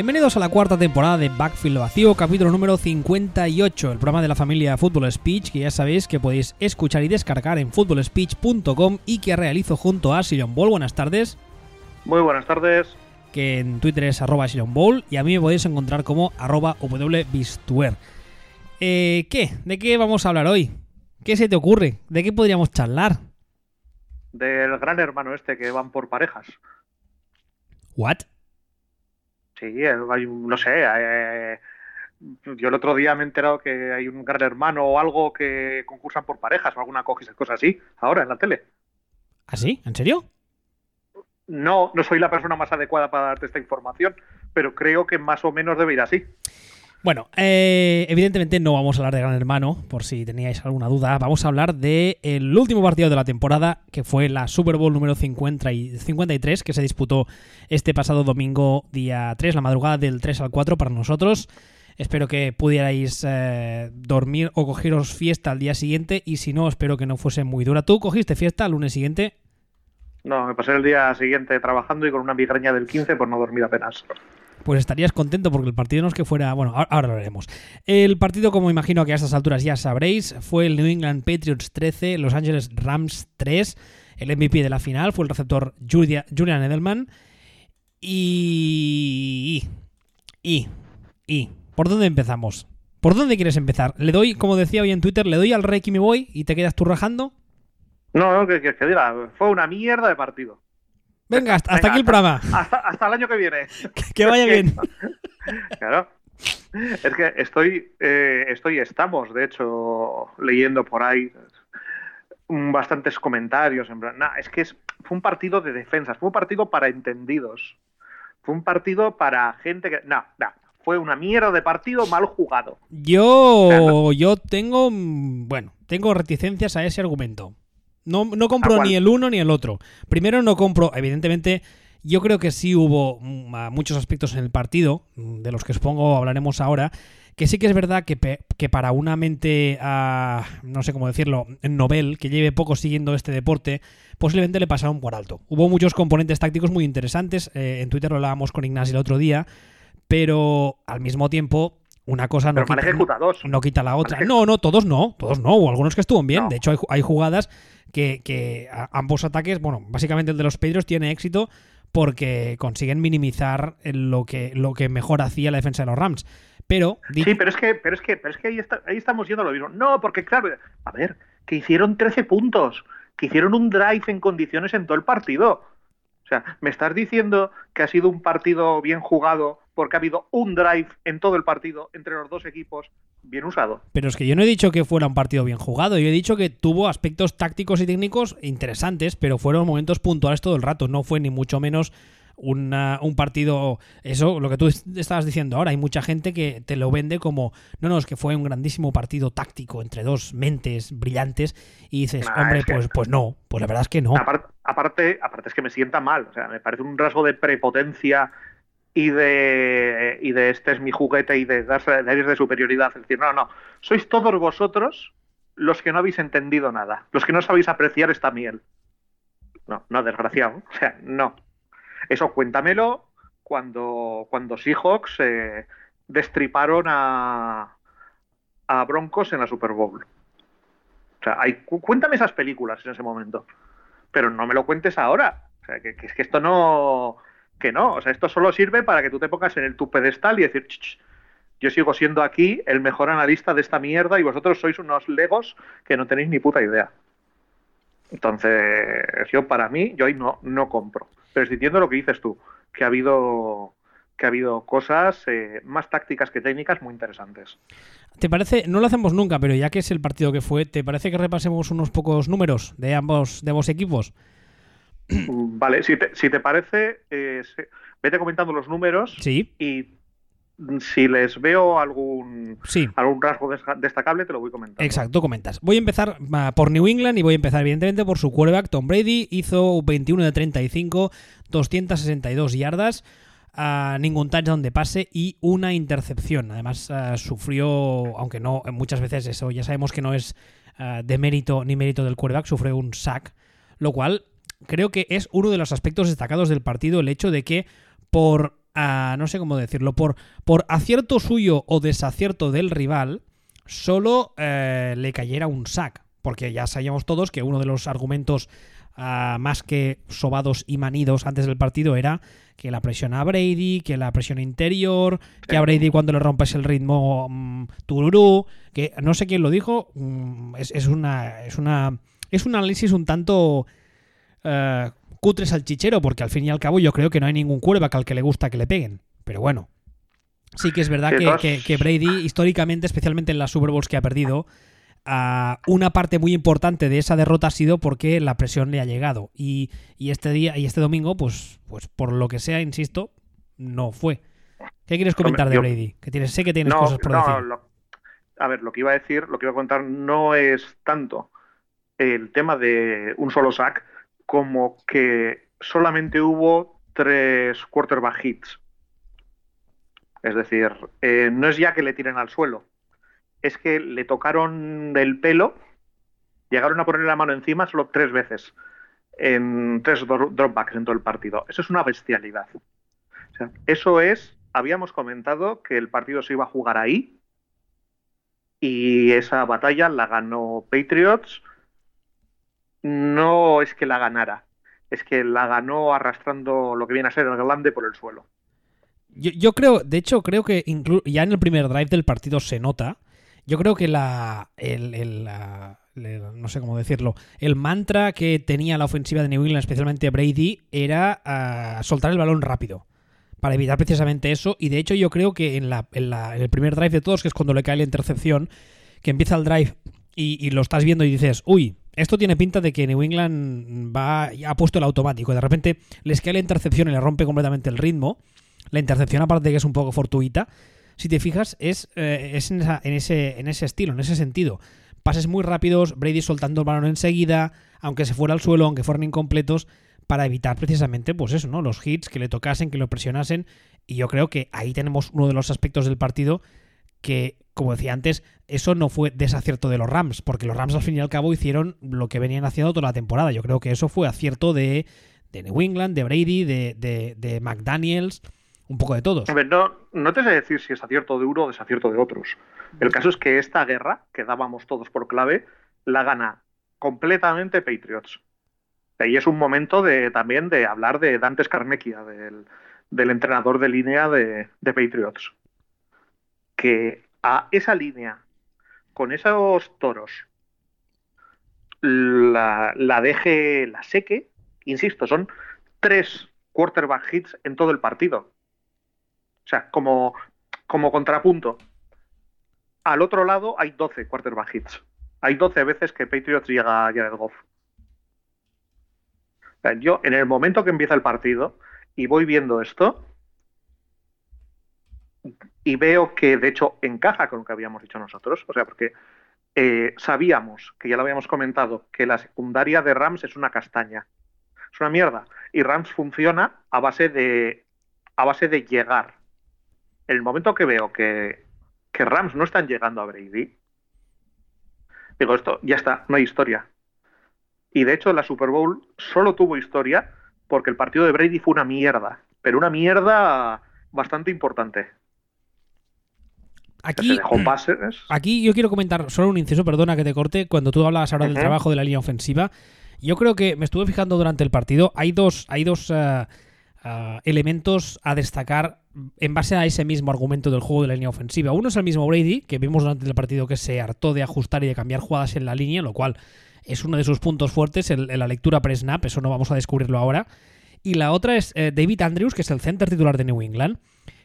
Bienvenidos a la cuarta temporada de Backfield Vacío, capítulo número 58, el programa de la familia Football Speech, que ya sabéis que podéis escuchar y descargar en footballspeech.com y que realizo junto a Sion Ball. Buenas tardes. Muy buenas tardes. Que en Twitter es arroba Sion Ball y a mí me podéis encontrar como arroba wbistuer. Eh, ¿Qué? ¿De qué vamos a hablar hoy? ¿Qué se te ocurre? ¿De qué podríamos charlar? Del gran hermano este que van por parejas. ¿What? Sí, hay un- no sé. eh, yo el otro día me he enterado que hay un gran hermano o algo que concursan por parejas o alguna cosa cosa así, ahora en la tele. ¿Ah, sí? ¿En serio? No, no soy la persona más adecuada para darte esta información, pero creo que más o menos debe ir así. Bueno, eh, evidentemente no vamos a hablar de Gran Hermano, por si teníais alguna duda. Vamos a hablar del el último partido de la temporada, que fue la Super Bowl número 50 y 53, que se disputó este pasado domingo, día 3, la madrugada del 3 al 4 para nosotros. Espero que pudierais eh, dormir o cogeros fiesta al día siguiente, y si no, espero que no fuese muy dura. ¿Tú cogiste fiesta al lunes siguiente? No, me pasé el día siguiente trabajando y con una migraña del 15 por no dormir apenas. Pues estarías contento porque el partido no es que fuera. Bueno, ahora- lo veremos. El partido, como imagino que a estas alturas ya sabréis, fue el New England Patriots 13, Los Angeles Rams 3. El MVP de la final fue el receptor Julia- Julian Edelman. Y. Y. Y. ¿Por dónde empezamos? ¿Por dónde quieres empezar? Le doy, como decía hoy en Twitter, le doy al rey y me voy y te quedas tú rajando. No, no, que, que, que diga, fue una mierda de partido. Venga, hasta, Venga, aquí el programa. Hasta, hasta el año que viene. Que vaya bien. Claro. Es que estoy, eh, estoy, estamos, de hecho, leyendo por ahí bastantes comentarios. En plan, nah, es que es, fue un partido de defensas, fue un partido para entendidos. Fue un partido para gente que. No, no. Fue una mierda de partido mal jugado. Yo, yo tengo, mm, bueno, tengo reticencias a ese argumento. No, no compro ni el uno ni el otro. Primero no compro, evidentemente, yo creo que sí hubo mm, muchos aspectos en el partido, mm, de los que supongo hablaremos ahora, que sí que es verdad que, pe- que para una mente, ah, no sé cómo decirlo, novel, que lleve poco siguiendo este deporte, posiblemente le pasaron por alto. Hubo muchos componentes tácticos muy interesantes, eh, en Twitter lo hablábamos con Ignacio el otro día, pero al mismo tiempo, una cosa no quita- ejecutados. no quita la otra. No, no, todos no, todos no. Hubo algunos que estuvo bien. No. De hecho, hay, hay jugadas que, ambos ataques, bueno, básicamente el de los Pedros tiene éxito porque consiguen minimizar lo que, lo que mejor hacía la defensa de los Rams. Pero, Sí, pero es que, pero es que, pero es que ahí, está- ahí estamos yendo a lo mismo. No, porque claro, a ver, que hicieron 13 puntos, que hicieron un drive en condiciones en todo el partido. O sea, me estás diciendo que ha sido un partido bien jugado porque ha habido un drive en todo el partido entre los dos equipos bien usado. pero es que yo no he dicho que fuera un partido bien jugado. Yo he dicho que tuvo aspectos tácticos y técnicos interesantes, pero fueron momentos puntuales todo el rato. No fue ni mucho menos una- un partido. Eso, lo que tú es- estabas diciendo ahora. Hay mucha gente que te lo vende como. No, no, es que fue un grandísimo partido táctico entre dos mentes brillantes. Y dices, Nah, hombre, que- pues, pues no. Pues la verdad es que no. Apar- aparte, aparte es que me sienta mal. O sea, me parece un rasgo de prepotencia y de, y de este es mi juguete y de darse de de superioridad. Es decir, no, no, sois todos vosotros los que no habéis entendido nada, los que no sabéis apreciar esta miel. No, no, desgraciado. O sea, no. Eso cuéntamelo cuando, cuando Seahawks eh, destriparon a, a Broncos en la Super Bowl. O sea, hay, cu- cuéntame esas películas en ese momento. Pero no me lo cuentes ahora. O sea, que es que esto no. Que no. O sea, esto solo sirve para que tú te pongas en el, tu pedestal y decir, "Ch, ch, yo sigo siendo aquí el mejor analista de esta mierda y vosotros sois unos legos que no tenéis ni puta idea. Entonces, yo para mí, yo ahí no, no compro. Pero estoy diciendo lo que dices tú, que ha habido que ha habido cosas eh, más tácticas que técnicas muy interesantes. ¿Te parece? No lo hacemos nunca, pero ya que es el partido que fue, ¿te parece que repasemos unos pocos números de ambos, de ambos equipos? Vale, si te, si te parece, eh, vete comentando los números Sí, y mm, si les veo algún, sí. algún rasgo destacable, te lo voy comentando. Exacto, comentas. Voy a empezar ah, por New England y voy a empezar evidentemente por su quarterback. Tom Brady hizo 21 de 35, 262 yardas, ah, ningún touchdown de pase y una intercepción. Además, ah, sufrió, aunque no, muchas veces eso ya sabemos que no es de mérito ni mérito del quarterback, sufrió un sack, lo cual creo que es uno de los aspectos destacados del partido, el hecho de que por no sé cómo decirlo, por, por acierto suyo o desacierto del rival, solo eh, le cayera un sack. Porque ya sabíamos todos que uno de los argumentos ah, más que sobados y manidos antes del partido era que la presión a Brady, que la presión interior, que a Brady cuando le rompes el ritmo mm, tururú, que no sé quién lo dijo, mm, es, una, es una es un análisis un tanto uh, cutre salchichero, porque al fin y al cabo yo creo que no hay ningún quarterback al que le gusta que le peguen. Pero bueno, sí que es verdad que, Brady, históricamente, especialmente en las Super Bowls que ha perdido, una parte muy importante de esa derrota ha sido porque la presión le ha llegado. Y, este día y este domingo, pues, pues por lo que sea, insisto, no fue. ¿Qué quieres comentar de Brady? Que tienes, sé que tienes cosas por decir. a ver, lo que iba a decir, lo que iba a contar no es tanto el tema de un solo sack como que solamente hubo tres quarterback hits. Es decir, eh, no es ya que le tiren al suelo, es que le tocaron el pelo, llegaron a ponerle la mano encima solo tres veces, en tres dropbacks en todo el partido. Eso es una bestialidad. eso es, habíamos comentado que el partido se iba a jugar ahí y esa batalla la ganó Patriots. No es que la ganara, es que la ganó arrastrando lo que viene a ser el grande por el suelo. Yo, creo, de hecho, creo que ya en el primer drive del partido se nota yo creo que la, el, no sé cómo decirlo, el mantra que tenía la ofensiva de New England, especialmente Brady, era ah, soltar el balón rápido. Para evitar precisamente eso. Y de hecho, yo creo que en, la, en, el primer drive de todos, que es cuando le cae la intercepción, que empieza el drive y, lo estás viendo y dices, uy, esto tiene pinta de que New England va, ha puesto el automático. De repente les cae la intercepción y le rompe completamente el ritmo. La intercepción, aparte de que es un poco fortuita si te fijas, es, eh, es en, ese, en ese estilo, en ese sentido. Pases muy rápidos, Brady soltando el balón enseguida, aunque se fuera al suelo, aunque fueran incompletos, para evitar precisamente, pues eso, ¿no? Los hits, que le tocasen, que lo presionasen. Y yo creo que ahí tenemos uno de los aspectos del partido que, como decía antes, eso no fue desacierto de los Rams, porque los Rams al fin y al cabo hicieron lo que venían haciendo toda la temporada. Yo creo que eso fue acierto de, de New England, de Brady, de, de, de McDaniels un poco de todos. No, no te sé decir si es acierto de uno o desacierto de otros. El caso es que esta guerra, que dábamos todos por clave, la gana completamente Patriots. Y es un momento de, también de hablar de Dante Scarnecchia, del, del entrenador de línea de, Patriots. Que a esa línea, con esos toros, la, deje, la seque, insisto, son tres quarterback hits en todo el partido. O sea, como, como contrapunto. Al otro lado hay 12 quarterback hits. Hay 12 veces que Patriots llega a Jared Goff. yo, en el momento que empieza el partido y voy viendo esto, y veo que de hecho encaja con lo que habíamos dicho nosotros, o sea, porque eh, sabíamos, que ya lo habíamos comentado, que la secundaria de Rams es una castaña, es una mierda, y Rams funciona a base de, a base de llegar, en el momento que veo que, Rams no están llegando a Brady, digo, esto ya está, no hay historia. Y de hecho la Super Bowl solo tuvo historia porque el partido de Brady fue una mierda, pero una mierda bastante importante. Aquí, aquí yo quiero comentar solo un inciso, perdona que te corte, cuando tú hablabas ahora del trabajo de la línea ofensiva, yo creo que me estuve fijando durante el partido, hay dos, hay dos eh, elementos a destacar en base a ese mismo argumento del juego de la línea ofensiva. Uno es el mismo Brady, que vimos durante el partido que se hartó de ajustar y de cambiar jugadas en la línea, lo cual es uno de sus puntos fuertes en, la lectura pre-snap, eso no vamos a descubrirlo ahora. Y la otra es eh, David Andrews, que es el center titular de New England,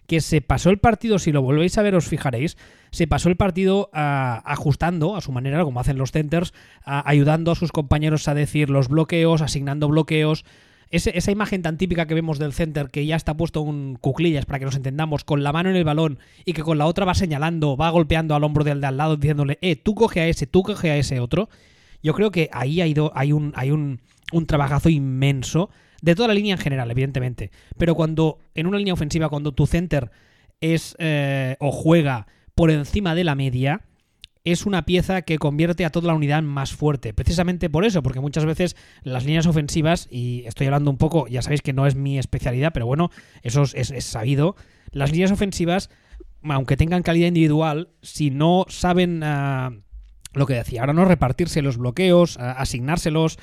que se pasó el partido, si lo volvéis a ver os fijaréis, se pasó el partido ah, ajustando a su manera, como hacen los centers, ayudando a sus compañeros a decir los bloqueos, asignando bloqueos, esa imagen tan típica que vemos del center que ya está puesto un cuclillas para que nos entendamos, con la mano en el balón y que con la otra va señalando, va golpeando al hombro del de al lado diciéndole, eh, tú coge a ese, tú coge a ese otro. Yo creo que ahí hay, hay, un, hay un, un trabajazo inmenso de toda la línea en general, evidentemente. Pero cuando en una línea ofensiva, cuando tu center es eh, o juega por encima de la media, es una pieza que convierte a toda la unidad más fuerte. Precisamente por eso, porque muchas veces las líneas ofensivas, y estoy hablando un poco, ya sabéis que no es mi especialidad, pero bueno, eso es, sabido, las líneas ofensivas, aunque tengan calidad individual, si no saben... Ah, lo que decía, ahora no repartirse los bloqueos, asignárselos,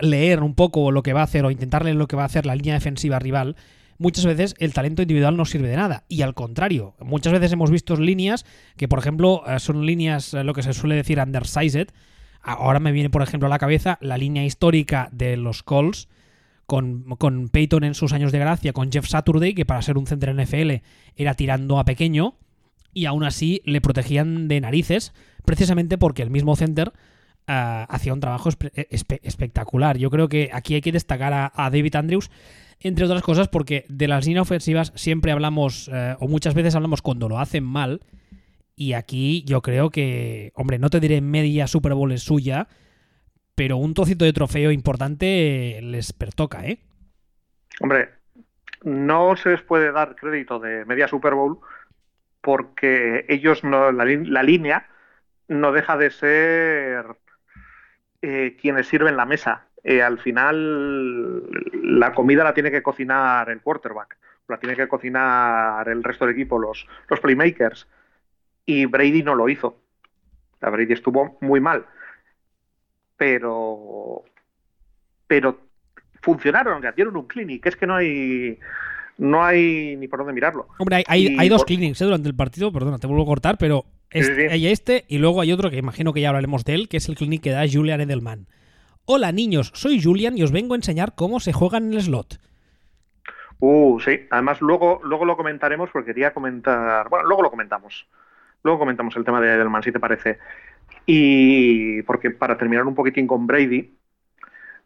leer un poco lo que va a hacer o intentar leer lo que va a hacer la línea defensiva rival, muchas veces el talento individual no sirve de nada. Y al contrario, muchas veces hemos visto líneas que, por ejemplo, eh, son líneas, eh, lo que se suele decir, undersized. Ahora me viene, por ejemplo, a la cabeza la línea histórica de los Colts. Con, con Peyton en sus años de gracia, con Jeff Saturday, que para ser un center NFL era tirando a pequeño, y aún así le protegían de narices, precisamente porque el mismo center ah, hacía un trabajo espectacular. Yo creo que aquí hay que destacar a, David Andrews, entre otras cosas, porque de las líneas ofensivas siempre hablamos, eh, o muchas veces hablamos cuando lo hacen mal, y aquí yo creo que, hombre, no te diré media Super Bowl es suya, pero un trocito de trofeo importante les pertoca, ¿eh? Hombre, no se les puede dar crédito de media Super Bowl porque ellos no, la, línea no deja de ser eh, quienes sirven la mesa. Eh, al final la comida la tiene que cocinar el quarterback, la tiene que cocinar el resto del equipo, los, los playmakers. Y Brady no lo hizo. La Brady estuvo muy mal. Pero. Pero funcionaron, ya dieron un clinic. Es que no hay no hay ni por dónde mirarlo. Hombre, hay, dos clinics ¿eh? durante el partido, perdona, te vuelvo a cortar, pero hay este y luego hay otro que imagino que ya hablaremos de él, que es el clinic que da Julian Edelman. Hola niños, soy Julian y os vengo a enseñar cómo se juega en el slot. Uh, sí, además luego, luego lo comentaremos porque quería comentar, bueno, luego lo comentamos. Luego comentamos el tema de Edelman, si te parece. Y porque para terminar un poquitín con Brady,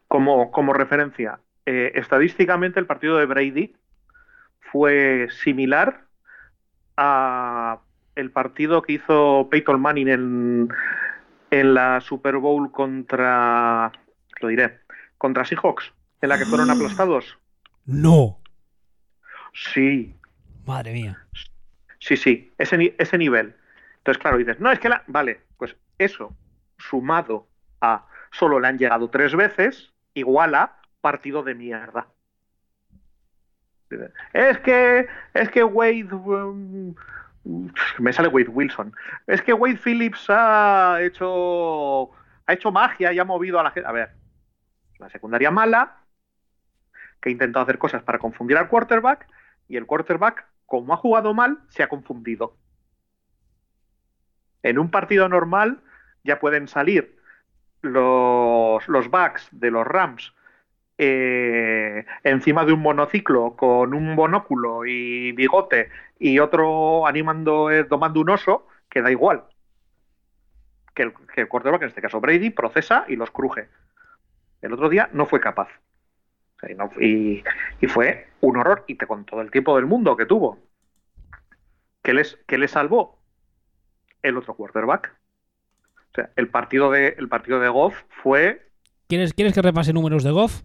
como, como referencia, eh, estadísticamente el partido de Brady fue similar a el partido que hizo Peyton Manning en, en la Super Bowl contra, lo diré, contra Seahawks, en la que fueron aplastados. No. Sí. Madre mía. Sí, sí, ese, ese nivel. Entonces, claro, dices, no, es que la... Vale, pues eso, sumado a solo le han llegado tres veces, igual a partido de mierda. Es que, es que Wade, um, me sale Wade Wilson. Es que Wade Phillips ha hecho, ha hecho magia y ha movido a la gente. A ver, la secundaria mala, que ha intentado hacer cosas para confundir al quarterback, y el quarterback, como ha jugado mal, se ha confundido. En un partido normal ya pueden salir los, los backs de los Rams eh, encima de un monociclo con un monóculo y bigote y otro animando, eh, domando un oso, que da igual. Que el, que el quarterback, en este caso Brady, procesa y los cruje. El otro día no fue capaz. y, fue un horror, y te con todo el tiempo del mundo que tuvo. que les, que salvó? El otro quarterback. O sea, el partido de, el partido de Goff fue. ¿Quieres, ¿Quieres que repase números de Goff?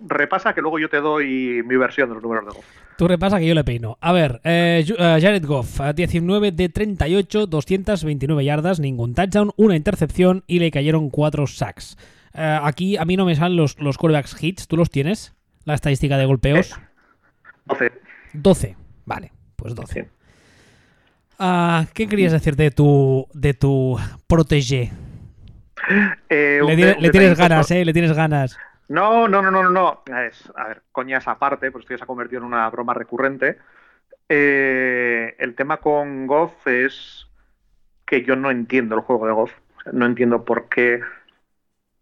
Repasa que luego yo te doy mi versión de los números de Goff. Tú repasa que yo le peino. A ver, eh, eh Jared Goff, 19 de 38, 229 yardas, ningún touchdown, una intercepción y le cayeron 4 sacks. Eh, aquí a mí no me salen los, los quarterbacks hits, ¿tú los tienes? La estadística de golpeos. 12. 12, vale, pues 12. Ah, ¿Qué querías decir de tu, de tu protégé? Eh, le, tienes ganas, ¿eh? Le tienes ganas. No, no, no, no, no. Es, a ver, coñas aparte, pues esto ya se ha convertido en una broma recurrente. Eh, el tema con Goff es que yo no entiendo el juego de Goff. no entiendo por qué.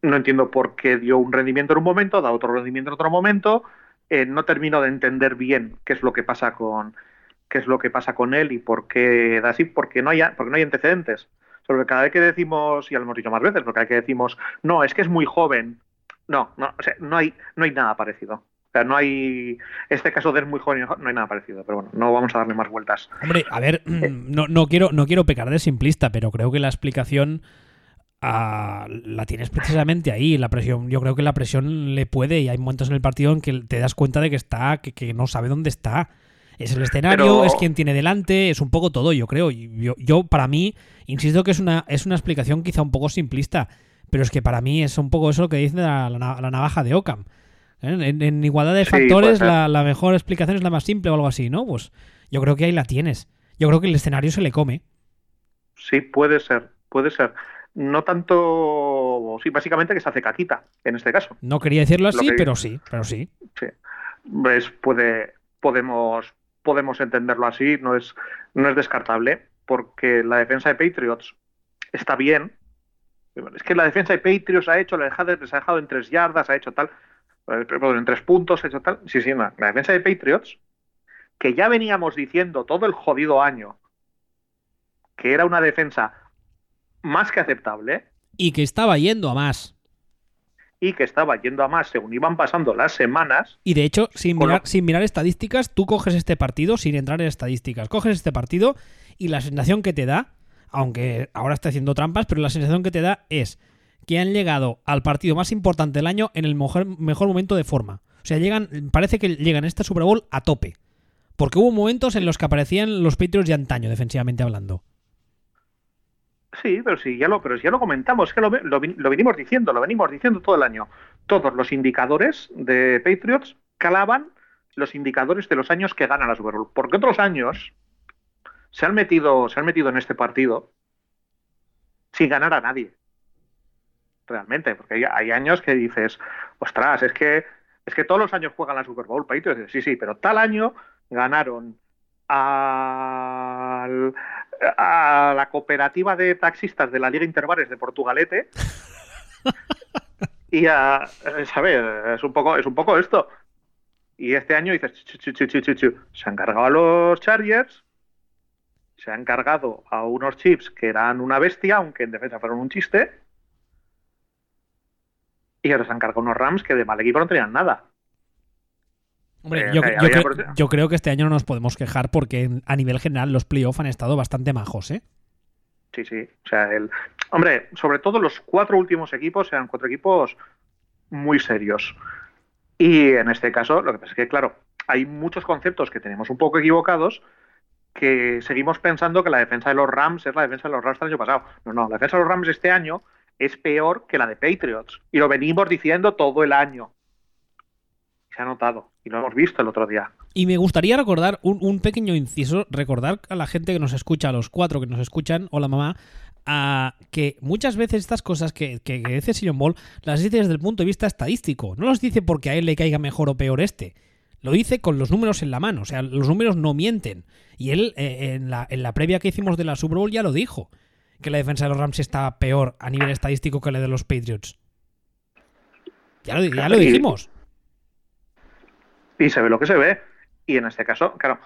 No entiendo por qué dio un rendimiento en un momento, da otro rendimiento en otro momento. Eh, no termino de entender bien qué es lo que pasa con qué es lo que pasa con él y por qué da así, porque no hay, porque no hay antecedentes. Sobre cada vez que decimos, y lo hemos dicho más veces, porque cada vez que decimos, no, es que es muy joven, no, no, o sea, no hay, no hay nada parecido. O sea, no hay. Este caso de es muy joven, no hay nada parecido, pero bueno, no vamos a darle más vueltas. Hombre, a ver, eh. no, no, quiero, no quiero pecar de simplista, pero creo que la explicación ah, la tienes precisamente ahí. La presión, yo creo que la presión le puede, y hay momentos en el partido en que te das cuenta de que está, que, que no sabe dónde está. Es el escenario, es quien tiene delante, es un poco todo, yo creo. Yo, yo, para mí, insisto que es una, es una explicación quizá un poco simplista, pero es que para mí es un poco eso lo que dice la, navaja de Ockham. ¿Eh? En, igualdad de factores, la, la, mejor explicación es la más simple o algo así, ¿no? Pues yo creo que ahí la tienes. Yo creo que el escenario se le come. Sí, puede ser, puede ser no tanto, sí, básicamente que se hace caquita en este caso. No quería decirlo así, pero sí, pero sí. Sí. Pues puede, podemos, podemos entenderlo así, no es, no es descartable, porque la defensa de Patriots está bien. Es que la defensa de Patriots ha hecho, les ha dejado en tres yardas, ha hecho tal, eh, en tres puntos, ha hecho tal. Sí, sí, la defensa de Patriots, que ya veníamos diciendo todo el jodido año que era una defensa más que aceptable. Y que estaba yendo a más. Y que estaba yendo a más según iban pasando las semanas. Y de hecho, sin mirar, sin mirar estadísticas, tú coges este partido sin entrar en estadísticas. Coges este partido y la sensación que te da, aunque ahora está haciendo trampas, pero la sensación que te da es que han llegado al partido más importante del año en el mejor, momento de forma. O sea, llegan, parece que llegan a este Super Bowl a tope. Porque hubo momentos en los que aparecían los Patriots de antaño, defensivamente hablando. Sí, pero sí, ya lo, pero ya lo comentamos, es que lo, lo, venimos diciendo, lo venimos diciendo todo el año. Todos los indicadores de Patriots calaban los indicadores de los años que ganan la Super Bowl. Porque otros años se han metido, se han metido en este partido sin ganar a nadie. Realmente, porque hay, hay años que dices, ostras, es que es que todos los años juegan la Super Bowl Patriots. Sí, sí, pero tal año ganaron al a la cooperativa de taxistas de la Liga Interbares de Portugalete. y a, ¿sabes? Es un poco, es un poco esto. Y este año dices, se han cargado a los Chargers, se han cargado a unos chips que eran una bestia, aunque en defensa fueron un chiste. Y ahora se han cargado unos Rams que de mal equipo no tenían nada. Hombre, eh, yo, creo, que este año no nos podemos quejar porque a nivel general los playoffs han estado bastante majos, ¿eh? Sí, sí. O sea, el... Hombre, sobre todo los cuatro últimos equipos eran cuatro equipos muy serios. Y en este caso, lo que pasa es que, claro, hay muchos conceptos que tenemos un poco equivocados que seguimos pensando que la defensa de los Rams es la defensa de los Rams del año pasado. No, no, la defensa de los Rams este año es peor que la de Patriots. Y lo venimos diciendo todo el año se ha notado y lo hemos visto el otro día. Y me gustaría recordar un, pequeño inciso, recordar a la gente que nos escucha, a los cuatro que nos escuchan, hola mamá, a que muchas veces estas cosas que, que, dice Sion Ball las dice desde el punto de vista estadístico. No los dice porque a él le caiga mejor o peor este. Lo dice con los números en la mano. O sea, los números no mienten. Y él, eh, en, la, en la previa que hicimos de la Super Bowl, ya lo dijo. Que la defensa de los Rams está peor a nivel estadístico que la de los Patriots. Ya lo, ya lo dijimos y se ve lo que se ve. Y en este caso, claro,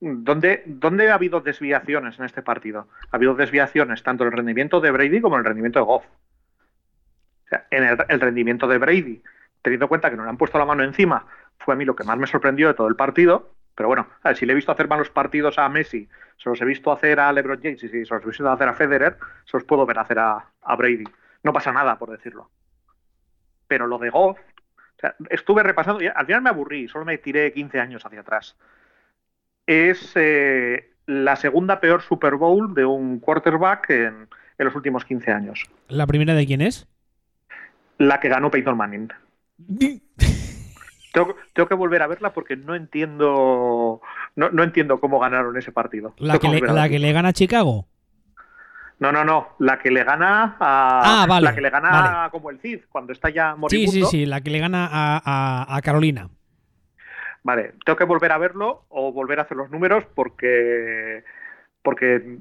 ¿dónde, ¿dónde ha habido desviaciones en este partido? Ha habido desviaciones tanto en el rendimiento de Brady como en el rendimiento de Goff. O sea, en el, rendimiento de Brady, teniendo en cuenta que no le han puesto la mano encima, fue a mí lo que más me sorprendió de todo el partido. Pero bueno, a ver, si le he visto hacer malos partidos a Messi, se los he visto hacer a LeBron James y si se los he visto hacer a Federer, se los puedo ver hacer a, a Brady. No pasa nada, por decirlo. Pero lo de Goff, estuve repasando, y al final me aburrí, solo me tiré 15 años hacia atrás. Es eh, la segunda peor Super Bowl de un quarterback en, los últimos 15 años. ¿La primera de quién es? La que ganó Peyton Manning. tengo, que volver a verla porque no entiendo no, entiendo cómo ganaron ese partido. ¿La, que ¿La que le, gana a Chicago? No, no, no. La que le gana a. Ah, vale. La que le gana como el Cid, cuando está ya moribundo. Sí, sí, sí. La que le gana a, Carolina. Vale. Tengo que volver a verlo o volver a hacer los números porque. Porque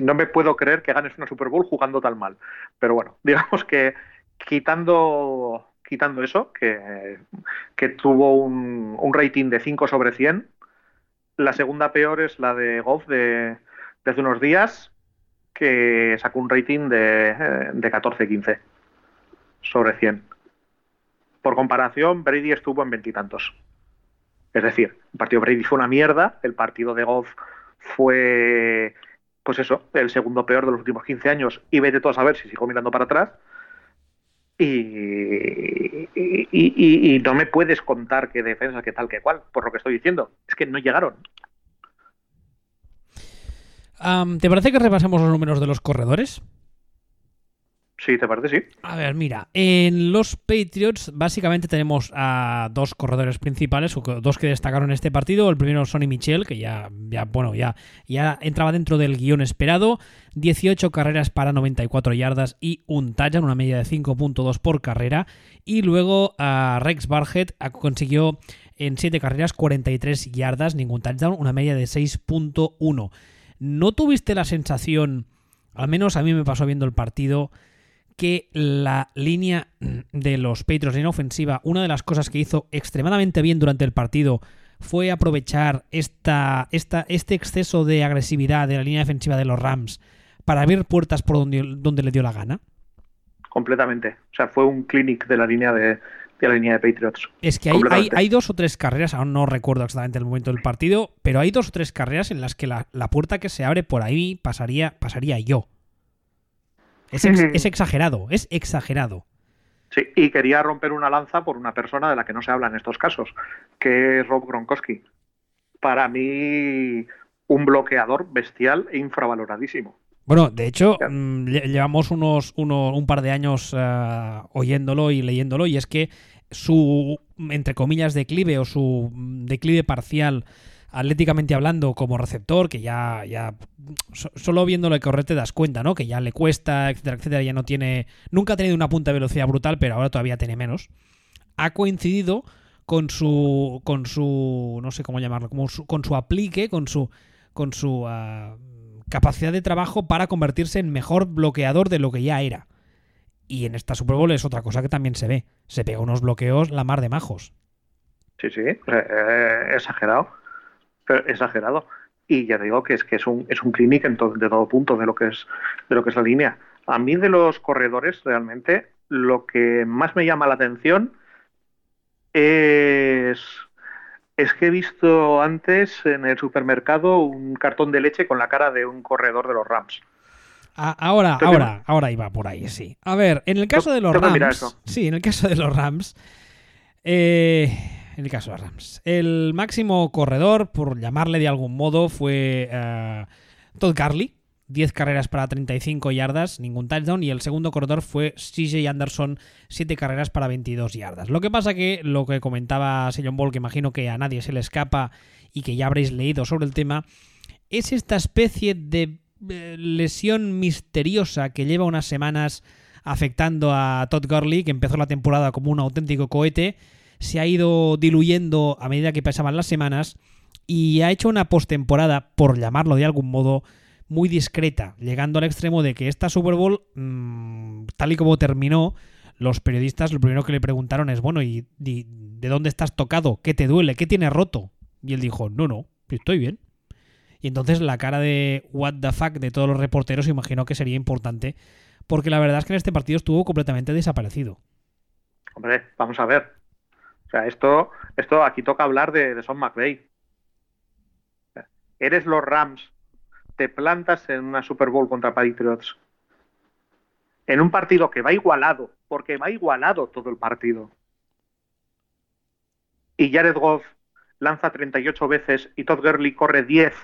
no me puedo creer que ganes una Super Bowl jugando tan mal. Pero bueno, digamos que quitando, quitando eso, que, tuvo un, rating de 5 sobre 100, la segunda peor es la de Goff de, de unos días, que sacó un rating de, de 14-15 sobre 100. Por comparación, Brady estuvo en veintitantos. Es decir, el partido Brady fue una mierda, el partido de Goff fue, pues eso, el segundo peor de los últimos 15 años y vete todos a ver si sigo mirando para atrás. Y, y, y, no me puedes contar qué defensas, qué tal, qué cual, por lo que estoy diciendo. Es que no llegaron. ¿Te parece que repasemos los números de los corredores? Sí, ¿te parece? Sí. A ver, mira, en los Patriots básicamente tenemos a dos corredores principales, o dos que destacaron en este partido. El primero Sonny Michel, que ya, ya, bueno, ya, ya entraba dentro del guion esperado. 18 carreras para 94 yardas y un touchdown, una media de 5.2 por carrera. Y luego a Rex Barhead a- consiguió en 7 carreras 43 yardas, ningún touchdown, una media de 6.1. ¿No tuviste la sensación, al menos a mí me pasó viendo el partido, que la línea de los Patriots en ofensiva, una de las cosas que hizo extremadamente bien durante el partido fue aprovechar esta, esta, este exceso de agresividad de la línea defensiva de los Rams para abrir puertas por donde, donde le dio la gana? Completamente. O sea, fue un clinic de la línea de, de la línea de Patriots. Es que hay, hay, Completamente. hay dos o tres carreras, aún no recuerdo exactamente el momento del partido, pero hay dos o tres carreras en las que la, la puerta que se abre por ahí pasaría, pasaría yo. Es, ex- es exagerado, es exagerado. Sí, y quería romper una lanza por una persona de la que no se habla en estos casos, que es Rob Gronkowski. Para mí, un bloqueador bestial e infravaloradísimo. Bueno, de hecho, mm, lle- llevamos unos, uno- un par de años eh, oyéndolo y leyéndolo, y es que su, entre comillas, declive o su mm, declive parcial, atléticamente hablando, como receptor, que ya, ya so- solo viéndolo correr te das cuenta, ¿no? Que ya le cuesta, etcétera, etcétera, ya no tiene, nunca ha tenido una punta de velocidad brutal, pero ahora todavía tiene menos. Ha coincidido con su, con su, no sé cómo llamarlo, con su aplique, con su, con su ah, capacidad de trabajo para convertirse en mejor bloqueador de lo que ya era. Y en esta Super Bowl es otra cosa que también se ve. Se pega unos bloqueos la mar de majos. Sí, sí, sea, eh, exagerado. Exagerado. Y ya digo que es que es un, es un clinic en to- de todo punto de lo que es de lo que es la línea. A mí de los corredores, realmente, lo que más me llama la atención es, es que he visto antes en el supermercado un cartón de leche con la cara de un corredor de los Rams. A- ahora, ahora, ahora iba por ahí, sí. A ver, en el caso de los Rams. Sí, en el caso de los Rams. eh, en el caso de Rams. El máximo corredor, por llamarle de algún modo, fue eh, Todd Garley. 10 carreras para 35 yardas, ningún touchdown. Y el segundo corredor fue CJ Anderson, 7 carreras para 22 yardas. Lo que pasa que lo que comentaba Sillon Ball, que imagino que a nadie se le escapa y que ya habréis leído sobre el tema, es esta especie de eh, lesión misteriosa que lleva unas semanas afectando a Todd Gurley, que empezó la temporada como un auténtico cohete, se ha ido diluyendo a medida que pasaban las semanas y ha hecho una postemporada, por llamarlo de algún modo, muy discreta, llegando al extremo de que esta Super Bowl, mm, tal y como terminó, los periodistas lo primero que le preguntaron es, bueno, ¿y, de dónde estás tocado? ¿Qué te duele? ¿Qué tienes roto? Y él dijo, no, no, estoy bien. Y entonces la cara de what the fuck de todos los reporteros imagino que sería importante, porque la verdad es que en este partido estuvo completamente desaparecido. Hombre, vamos a ver. O sea, esto, esto aquí toca hablar de, de Son sea, Eres los Rams, te plantas en una Super Bowl contra Patriots. En un partido que va igualado, porque va igualado todo el partido. Y Jared Goff lanza 38 veces y Todd Gurley corre 10.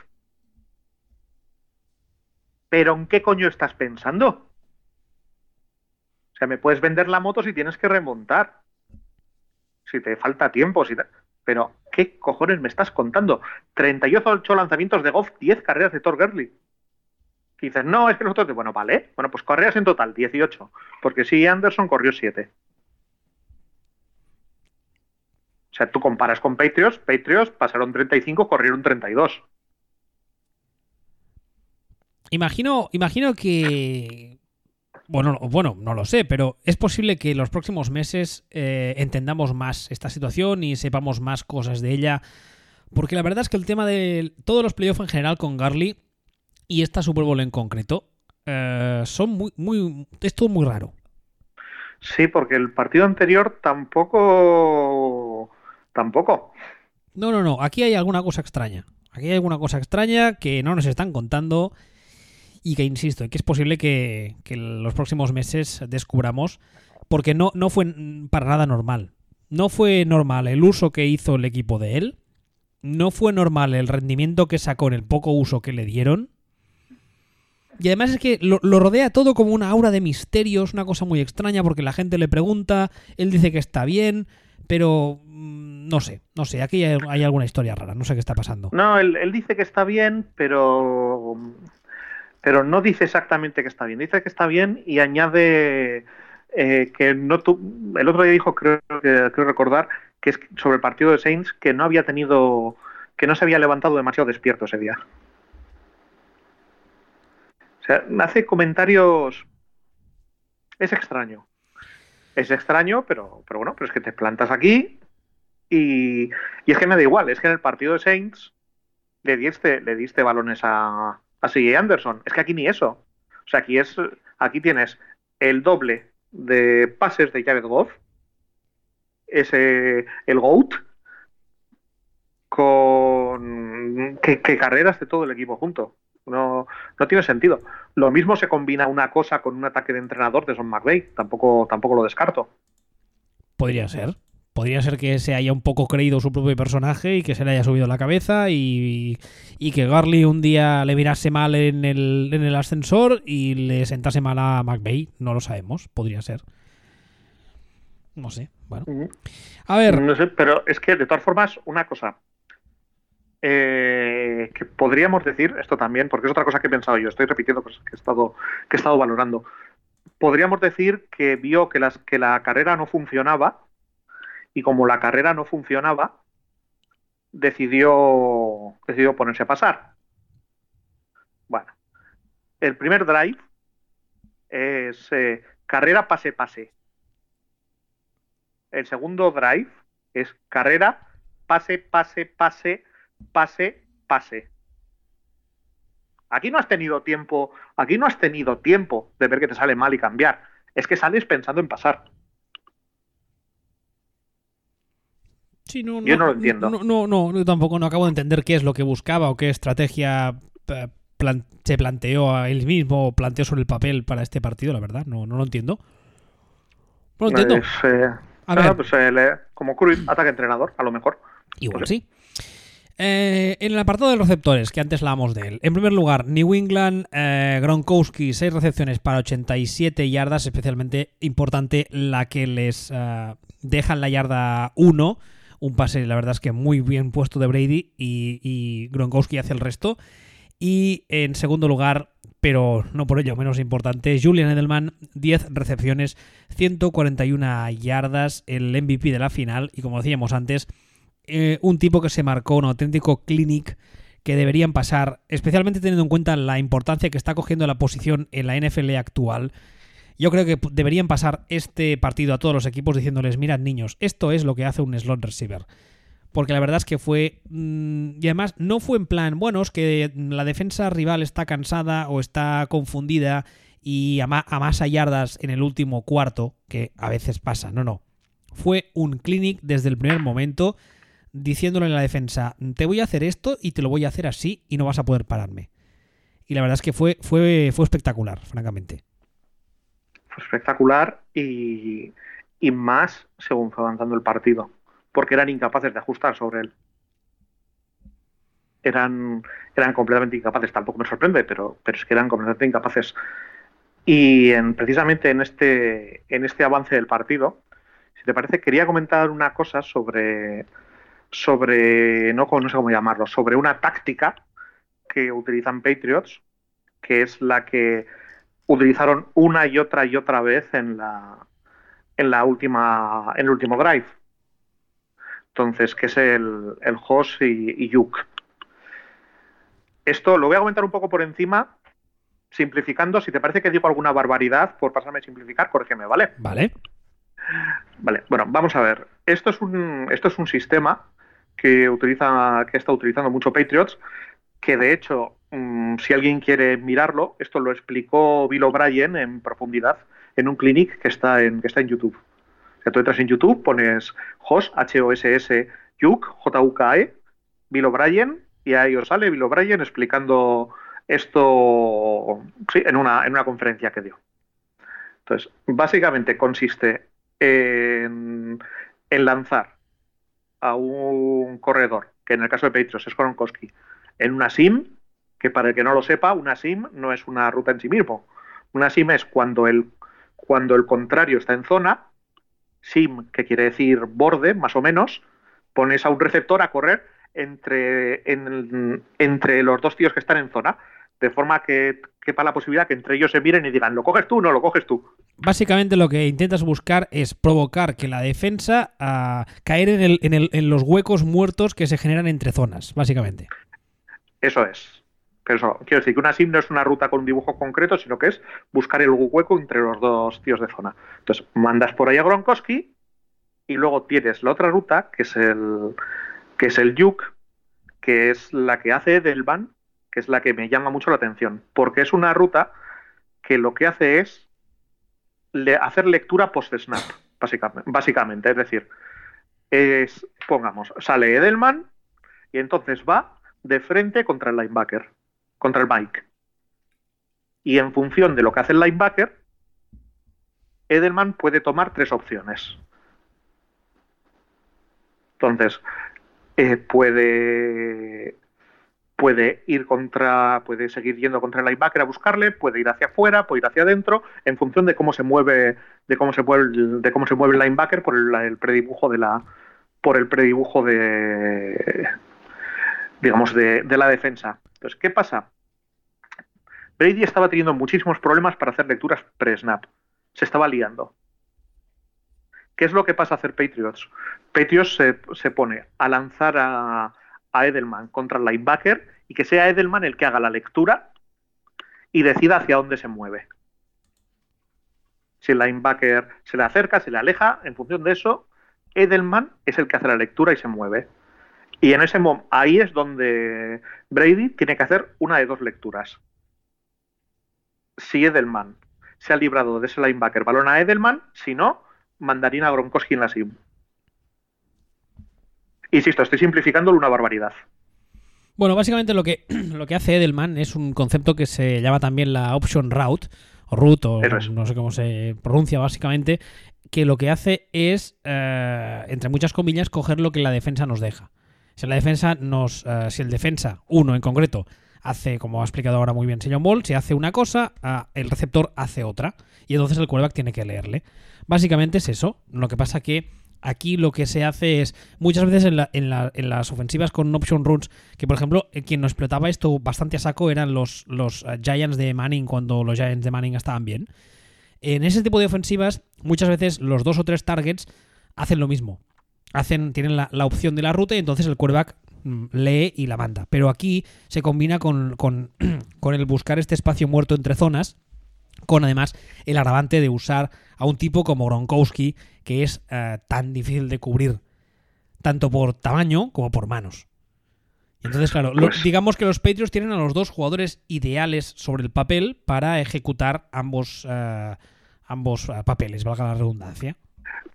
¿Pero en qué coño estás pensando? O sea, me puedes vender la moto si tienes que remontar. Si te falta tiempo, si pero ¿qué cojones me estás contando? 38 lanzamientos de Goff, 10 carreras de Thor Gurley. Y no, es que nosotros... Bueno, vale. Bueno, pues carreras en total, 18. Porque sí, Anderson corrió 7. O sea, tú comparas con Patriots, Patriots pasaron 35, corrieron 32. Imagino, imagino que. Bueno, no- bueno, no lo sé, pero es posible que en los próximos meses eh, entendamos más esta situación y sepamos más cosas de ella. Porque la verdad es que el tema de todos los playoffs en general con Garley y esta Super Bowl en concreto eh, son muy, muy. Es todo muy raro. Sí, porque el partido anterior tampoco... Tampoco. No, no, no. Aquí hay alguna cosa extraña. Aquí hay alguna cosa extraña que no nos están contando y que, insisto, que es posible que, los próximos meses descubramos porque no, no fue para nada normal. No fue normal el uso que hizo el equipo de él. No fue normal el rendimiento que sacó en el poco uso que le dieron. Y además es que lo, rodea todo como una aura de misterios, una cosa muy extraña, porque la gente le pregunta, él dice que está bien, pero mm, no sé, no sé, aquí hay, alguna historia rara, no sé qué está pasando. No, él, dice que está bien, pero pero no dice exactamente que está bien. Dice que está bien y añade eh, que no el otro día dijo, creo, creo recordar, que es sobre el partido de Saints, que no había tenido, que no se había levantado demasiado despierto ese día. O sea, hace comentarios. Es extraño. Es extraño, pero, pero bueno, pero es que te plantas aquí y, y es que me da igual. Es que en el partido de Saints le diste, le diste balones a, a CJ Anderson. Es que aquí ni eso. O sea, aquí es, aquí tienes el doble de pases de Jared Goff, ese, el GOAT, con que, carreras de todo el equipo junto. No, no tiene sentido. Lo mismo se combina una cosa con un ataque de entrenador de Son McVay. Tampoco, tampoco lo descarto. Podría ser. Podría ser que se haya un poco creído su propio personaje y que se le haya subido la cabeza y, que Garly un día le mirase mal en el, en el ascensor y le sentase mal a McVeigh. No lo sabemos, podría ser. No sé, bueno. A ver. No sé, pero es que de todas formas, una cosa. Eh, que podríamos decir, esto también, porque es otra cosa que he pensado yo, estoy repitiendo cosas que he estado, que he estado valorando. Podríamos decir que vio que, las, que la carrera no funcionaba y como la carrera no funcionaba, decidió, decidió ponerse a pasar. Bueno, el primer drive es eh, carrera pase-pase. El segundo drive es carrera pase, pase, pase, pase, pase. Aquí no has tenido tiempo, aquí no has tenido tiempo de ver que te sale mal y cambiar. Es que sales pensando en pasar. No, yo no lo entiendo. No, no, no, tampoco no acabo de entender qué es lo que buscaba o qué estrategia eh, se planteó a él mismo o planteó sobre el papel para este partido, la verdad. No, no lo entiendo. No lo entiendo. Eh, a ver. Pues, eh, como Cruz, ataque entrenador, a lo mejor. Igual pues sí. en el apartado de receptores, que antes hablábamos de él. En primer lugar, New England, Gronkowski, 6 recepciones para 87 yardas, especialmente importante la que les deja en la yarda 1 un pase, la verdad es que muy bien puesto de Brady y, Gronkowski hace el resto. Y en segundo lugar, pero no por ello menos importante, Julian Edelman, 10 recepciones, 141 yardas, el MVP de la final. Y como decíamos antes, eh, un tipo que se marcó un auténtico clinic que deberían pasar, especialmente teniendo en cuenta la importancia que está cogiendo la posición en la NFL actual yo creo que deberían pasar este partido a todos los equipos diciéndoles, mirad niños, esto es lo que hace un slot receiver. Porque la verdad es que fue... Mm, y además no fue en plan, bueno, es que la defensa rival está cansada o está confundida y a, más yardas en el último cuarto, que a veces pasa, no, no. Fue un clinic desde el primer momento diciéndole a la defensa, te voy a hacer esto y te lo voy a hacer así y no vas a poder pararme. Y la verdad es que fue, fue, fue espectacular, francamente espectacular y, más según fue avanzando el partido, porque eran incapaces de ajustar sobre él. Eran, eran completamente incapaces, tampoco me sorprende, pero, pero es que eran completamente incapaces. Y en, precisamente en este, en este avance del partido, si te parece, quería comentar una cosa sobre, sobre no, no sé cómo llamarlo, sobre una táctica que utilizan Patriots, que es la que utilizaron una y otra y otra vez en la, en la última, en el último drive. Entonces, que es el, el host y, Yuk. Esto lo voy a comentar un poco por encima, simplificando. Si te parece que digo alguna barbaridad, por pasarme a simplificar, corrígeme, ¿vale? Vale. Vale, bueno, vamos a ver. Esto es un, esto es un sistema que utiliza, que está utilizando mucho Patriots, que de hecho Mm, si alguien quiere mirarlo, esto lo explicó Bill O'Brien en profundidad en un clinic que está en, que está en YouTube. O tú entras en YouTube, pones HOS, H-O-S-S, Juk, J-U-K-E, Bill O'Brien, y ahí os sale Bill O'Brien explicando esto en, una, en una conferencia que dio. Entonces, básicamente consiste en, lanzar a un corredor, que en el caso de Petros es Gronkowski, en una sim que para el que no lo sepa, una sim no es una ruta en sí mismo. Una sim es cuando el, cuando el contrario está en zona, sim, que quiere decir borde, más o menos, pones a un receptor a correr entre, entre los dos tíos que están en zona, de forma que quepa la posibilidad que entre ellos se miren y digan, ¿lo coges tú o no lo coges tú? Básicamente lo que intentas buscar es provocar que la defensa a caer en, el, en, el, en los huecos muertos que se generan entre zonas, básicamente. Eso es. Pero eso, quiero decir que una sim no es una ruta con un dibujo concreto, sino que es buscar el hueco entre los dos tíos de zona. Entonces, mandas por ahí a Gronkowski y luego tienes la otra ruta, que es el que es el Yuk, que es la que hace Edelman, que es la que me llama mucho la atención, porque es una ruta que lo que hace es hacer lectura post-snap, básicamente, básicamente. Es decir, es, pongamos, sale Edelman y entonces va de frente contra el linebacker contra el Mike. Y en función de lo que hace el linebacker, Edelman puede tomar tres opciones. Entonces, eh, puede, puede ir contra, puede seguir yendo contra el linebacker a buscarle, puede ir hacia afuera, puede ir hacia adentro, en función de cómo se mueve, de cómo se mueve, de cómo se mueve el linebacker por el, predibujo de la, por el predibujo de, digamos, de, de la defensa. Entonces, ¿qué pasa? Brady estaba teniendo muchísimos problemas para hacer lecturas pre-snap. Se estaba liando. ¿Qué es lo que pasa a hacer Patriots? Patriots se, pone a lanzar a, Edelman contra el linebacker y que sea Edelman el que haga la lectura y decida hacia dónde se mueve. Si el linebacker se le acerca, se le aleja, en función de eso, Edelman es el que hace la lectura y se mueve. Y en ese momento, ahí es donde Brady tiene que hacer una de dos lecturas si Edelman se ha librado de ese linebacker balón a Edelman, si no, mandarín a Gronkowski en la sim. Insisto, estoy simplificándolo una barbaridad. Bueno, básicamente lo que, lo que hace Edelman es un concepto que se llama también la option route, o route, o no sé cómo se pronuncia básicamente, que lo que hace es, eh, entre muchas comillas, coger lo que la defensa nos deja. Si la defensa nos, eh, si el defensa, uno en concreto, hace, como ha explicado ahora muy bien señor Ball, si hace una cosa, ah, el receptor hace otra. Y entonces el quarterback tiene que leerle. Básicamente es eso. Lo que pasa que aquí lo que se hace es, muchas veces en, las ofensivas con option runs, que por ejemplo, eh, quien nos explotaba esto bastante a saco eran los, los eh, Giants de Manning cuando los Giants de Manning estaban bien. En ese tipo de ofensivas, muchas veces los dos o tres targets hacen lo mismo. Hacen, tienen la, la opción de la ruta y entonces el quarterback Mm, lee y la manda. Pero aquí se combina con, el buscar este espacio muerto entre zonas, con además el agravante de usar a un tipo como Gronkowski, que es eh, tan difícil de cubrir, tanto por tamaño como por manos. Entonces, claro, pues digamos que los Patriots tienen a los dos jugadores ideales sobre el papel para ejecutar ambos, eh, ambos eh, papeles, valga la redundancia.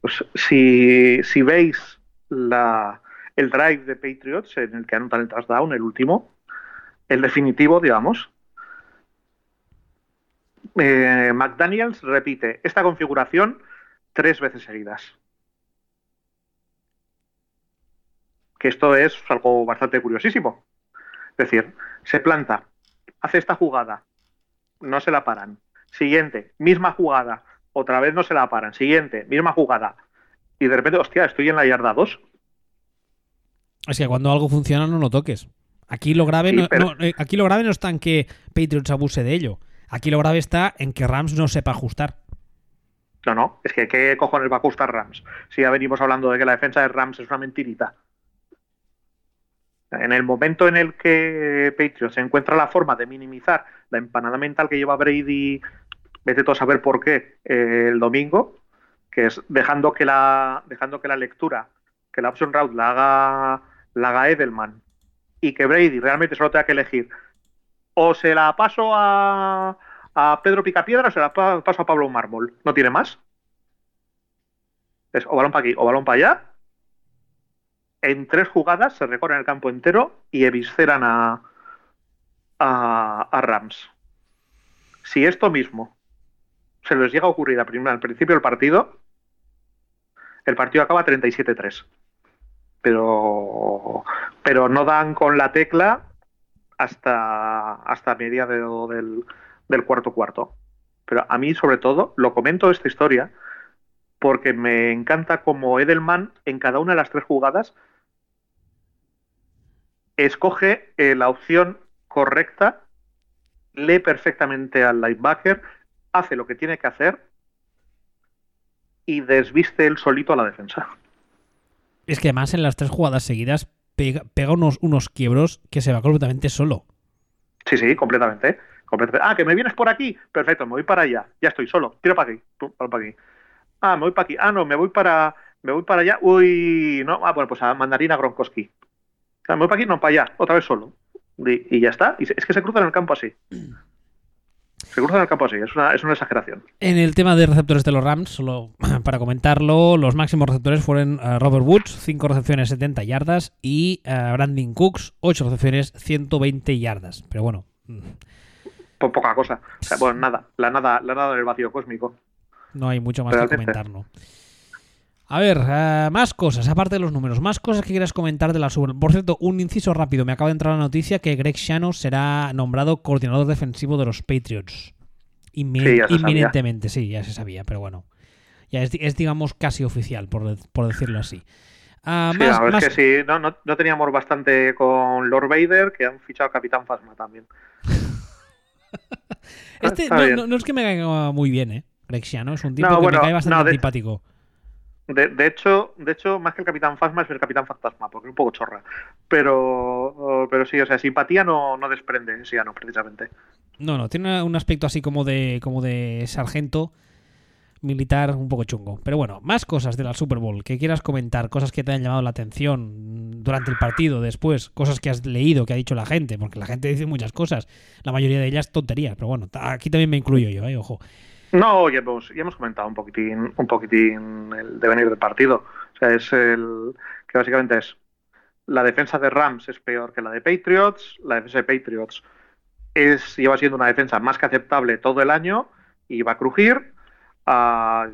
Pues si, si veis la, el drive de Patriots en el que anotan el touchdown, el último, el definitivo, digamos. Eh, McDaniels repite esta configuración tres veces seguidas. Que esto es algo bastante curiosísimo. Es decir, se planta, hace esta jugada, no se la paran. Siguiente, misma jugada, otra vez no se la paran. Siguiente, misma jugada. Y de repente, hostia, estoy en la yarda 2. Es que cuando algo funciona no lo toques. Aquí lo grave, no, eh, aquí lo grave no está en que Patriots abuse de ello. Aquí lo grave está en que Rams no sepa ajustar. No, no, es que ¿qué cojones va a ajustar Rams? Si ya venimos hablando de que la defensa de Rams es una mentirita. En el momento en el que Patriots encuentra la forma de minimizar la empanada mental que lleva Brady, vete tú a saber por qué, eh, el domingo, que es dejando que la, dejando que la lectura, que la option route la haga la haga Edelman y que Brady realmente solo tenga que elegir o se la paso a, a Pedro Picapiedra o se la paso a Pablo Mármol. No tiene más. Es o balón para aquí o balón para allá. En tres jugadas se recorren el campo entero y evisceran a, a, Rams. Si esto mismo se les llega a ocurrir al principio del partido, el partido acaba 37-3 pero, pero no dan con la tecla hasta, hasta media del, del cuarto cuarto. Pero a mí, sobre todo, lo comento esta historia porque me encanta como Edelman en cada una de las tres jugadas escoge eh, la opción correcta, lee perfectamente al linebacker, hace lo que tiene que hacer y desviste él solito a la defensa. Es que además en las tres jugadas seguidas pega, unos, unos quiebros que se va completamente solo. Sí, sí, completamente. Ah, que me vienes por aquí. Perfecto, me voy para allá. Ya estoy solo. Tiro para aquí. para aquí. Ah, me voy para aquí. Ah, no, me voy para, me voy para allá. Uy, no. Ah, bueno, pues a Mandarina Gronkowski. me voy para aquí, no, para allá. Otra vez solo. Y, ya está. Y es que se cruzan en el campo así. Se cruzan en el campo así. Es una, es una exageración. En el tema de receptores de los Rams, solo para comentarlo, los máximos receptores fueron eh, Robert Woods, 5 recepciones, 70 yardas, y uh, Brandon Cooks, 8 recepciones, 120 yardas. Pero bueno. Mm. Por poca cosa. O sea, bueno, nada. La nada, la nada del vacío cósmico. No hay mucho más que comentar, ¿no? A ver, eh, más cosas, aparte de los números, más cosas que quieras comentar de la Super. Por cierto, un inciso rápido, me acaba de entrar la noticia que Greg Shano será nombrado coordinador defensivo de los Patriots. inminentemente, sí, ya se sabía, pero bueno. Ya es, digamos, casi oficial, por, decirlo así. Ah, sí, que sí, no, no, teníamos bastante con Lord Vader, que han fichado a Capitán Fasma también. este no, es que me caiga muy bien, ¿eh? Grexiano es un tipo que me cae bastante antipático. De, hecho, de hecho, más que el Capitán Fasma es el Capitán Fantasma, porque es un poco chorra. Pero, pero sí, o sea, simpatía no, no desprende, sí, no, precisamente. No, no, tiene un aspecto así como de, como de sargento militar un poco chungo. Pero bueno, más cosas de la Super Bowl que quieras comentar, cosas que te han llamado la atención durante el partido, después, cosas que has leído, que ha dicho la gente, porque la gente dice muchas cosas, la mayoría de ellas tonterías, pero bueno, aquí también me incluyo yo, ¿eh? ojo. No, ya hemos, ya hemos comentado un poquitín, un poquitín el devenir del partido. O sea, es el que básicamente es la defensa de Rams es peor que la de Patriots, la defensa de Patriots es, lleva siendo una defensa más que aceptable todo el año y va a crujir. Uh,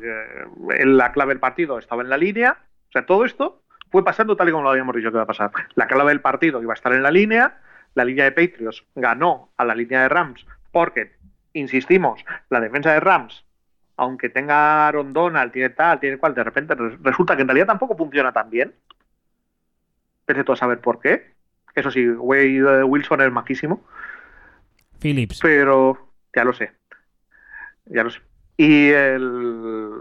la clave del partido estaba en la línea. O sea, todo esto fue pasando tal y como lo habíamos dicho que iba a pasar. La clave del partido iba a estar en la línea. La línea de Patriots ganó a la línea de Rams porque insistimos, la defensa de Rams, aunque tenga Aaron Donald, tiene tal, tiene cual, de repente resulta que en realidad tampoco funciona tan bien. Pese a saber por qué. Eso sí, Wade Wilson es maquísimo. Phillips. Pero ya lo sé. Ya lo sé. Y, el,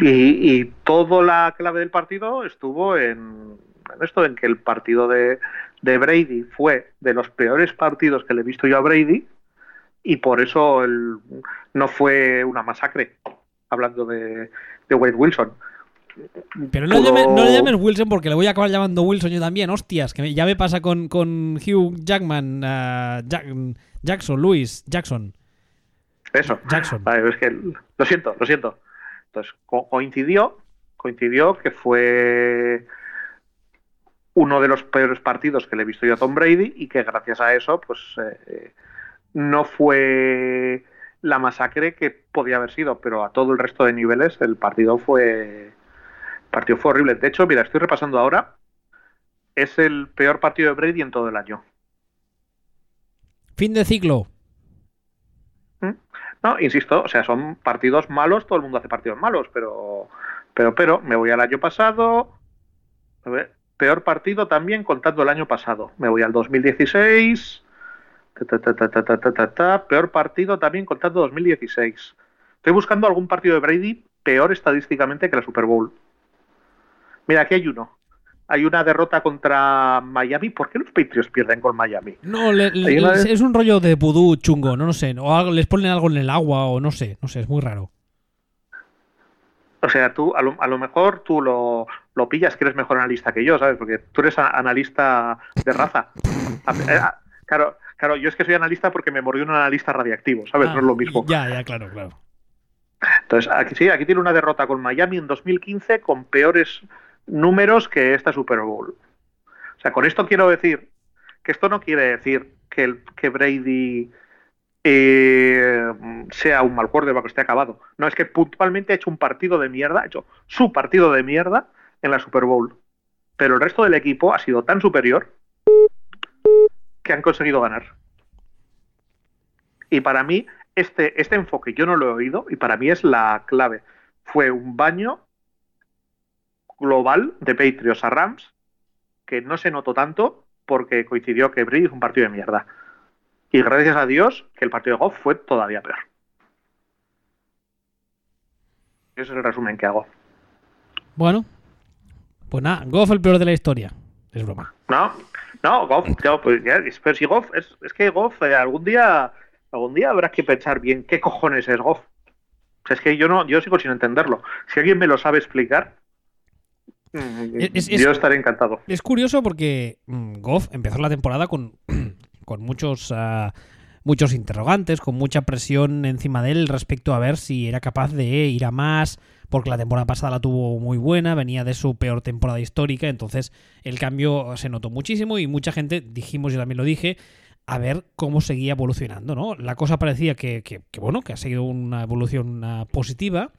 y, toda la clave del partido estuvo en, esto, en que el partido de, de Brady fue de los peores partidos que le he visto yo a Brady y por eso no fue una masacre, hablando de, Wade Wilson. Pero no, le llames Wilson porque le voy a acabar llamando Wilson yo también, hostias, que ya me pasa con, con Hugh Jackman, uh, Jackson, Luis, Jackson. Eso. Jackson. es que lo siento, lo siento. Entonces, coincidió, coincidió que fue uno de los peores partidos que le he visto yo a Tom Brady y que gracias a eso, pues eh, no fue la masacre que podía haber sido, pero a todo el resto de niveles el partido fue partido fue horrible. De hecho, mira, estoy repasando ahora, es el peor partido de Brady en todo el año. Fin de ciclo. ¿Mm? No, insisto, o sea, son partidos malos, todo el mundo hace partidos malos, pero pero pero me voy al año pasado, peor partido también contando el año pasado. Me voy al 2016, peor partido también contando 2016. Estoy buscando algún partido de Brady peor estadísticamente que la Super Bowl. Mira, aquí hay uno. Hay una derrota contra Miami. ¿Por qué los Patriots pierden con Miami? No, es un rollo de vudú chungo, no, no sé. O les ponen algo en el agua o no sé. No sé, es muy raro. O sea, tú a lo, mejor tú lo, lo, pillas que eres mejor analista que yo, ¿sabes? Porque tú eres analista de raza. Claro, Claro, yo es que soy analista porque me mordió un analista radiactivo, ¿sabes? no es lo ah, mismo. Ya, ya, claro, claro. Entonces, aquí sí, aquí tiene una derrota con Miami en 2015 con peores números que esta Super Bowl. O sea, con esto quiero decir que esto no quiere decir que, el, que Brady eh, sea un mal quarterback que esté acabado. No, es que puntualmente ha hecho un partido de mierda, ha hecho su partido de mierda en la Super Bowl. Pero el resto del equipo ha sido tan superior que han conseguido ganar. Y para mí, este, este enfoque yo no lo he oído y para mí es la clave. Fue un baño global de Patriots a Rams que no se notó tanto porque coincidió que Brady hizo un partido de mierda. Y gracias a Dios que el partido de Goff fue todavía peor. Ese es el resumen que hago. Bueno, pues nada, Goff el peor de la historia. Es broma. No, no, Goff, pues pero si Goff, es, es que Goff eh, algún día algún día habrá que pensar bien qué cojones es Goff. O sea, es que yo no, yo sigo sin entenderlo. Si alguien me lo sabe explicar, mm, yo estaré encantado. Es curioso porque mm, Goff empezó la temporada con, con muchos ah, muchos interrogantes, con mucha presión encima de él respecto a ver si era capaz de ir a más, porque la temporada pasada la tuvo muy buena, venía de su peor temporada histórica, entonces el cambio se notó muchísimo y mucha gente, dijimos, yo también lo dije, a ver cómo seguía evolucionando, ¿no? La cosa parecía que, que, bueno, que ha seguido una evolución positiva,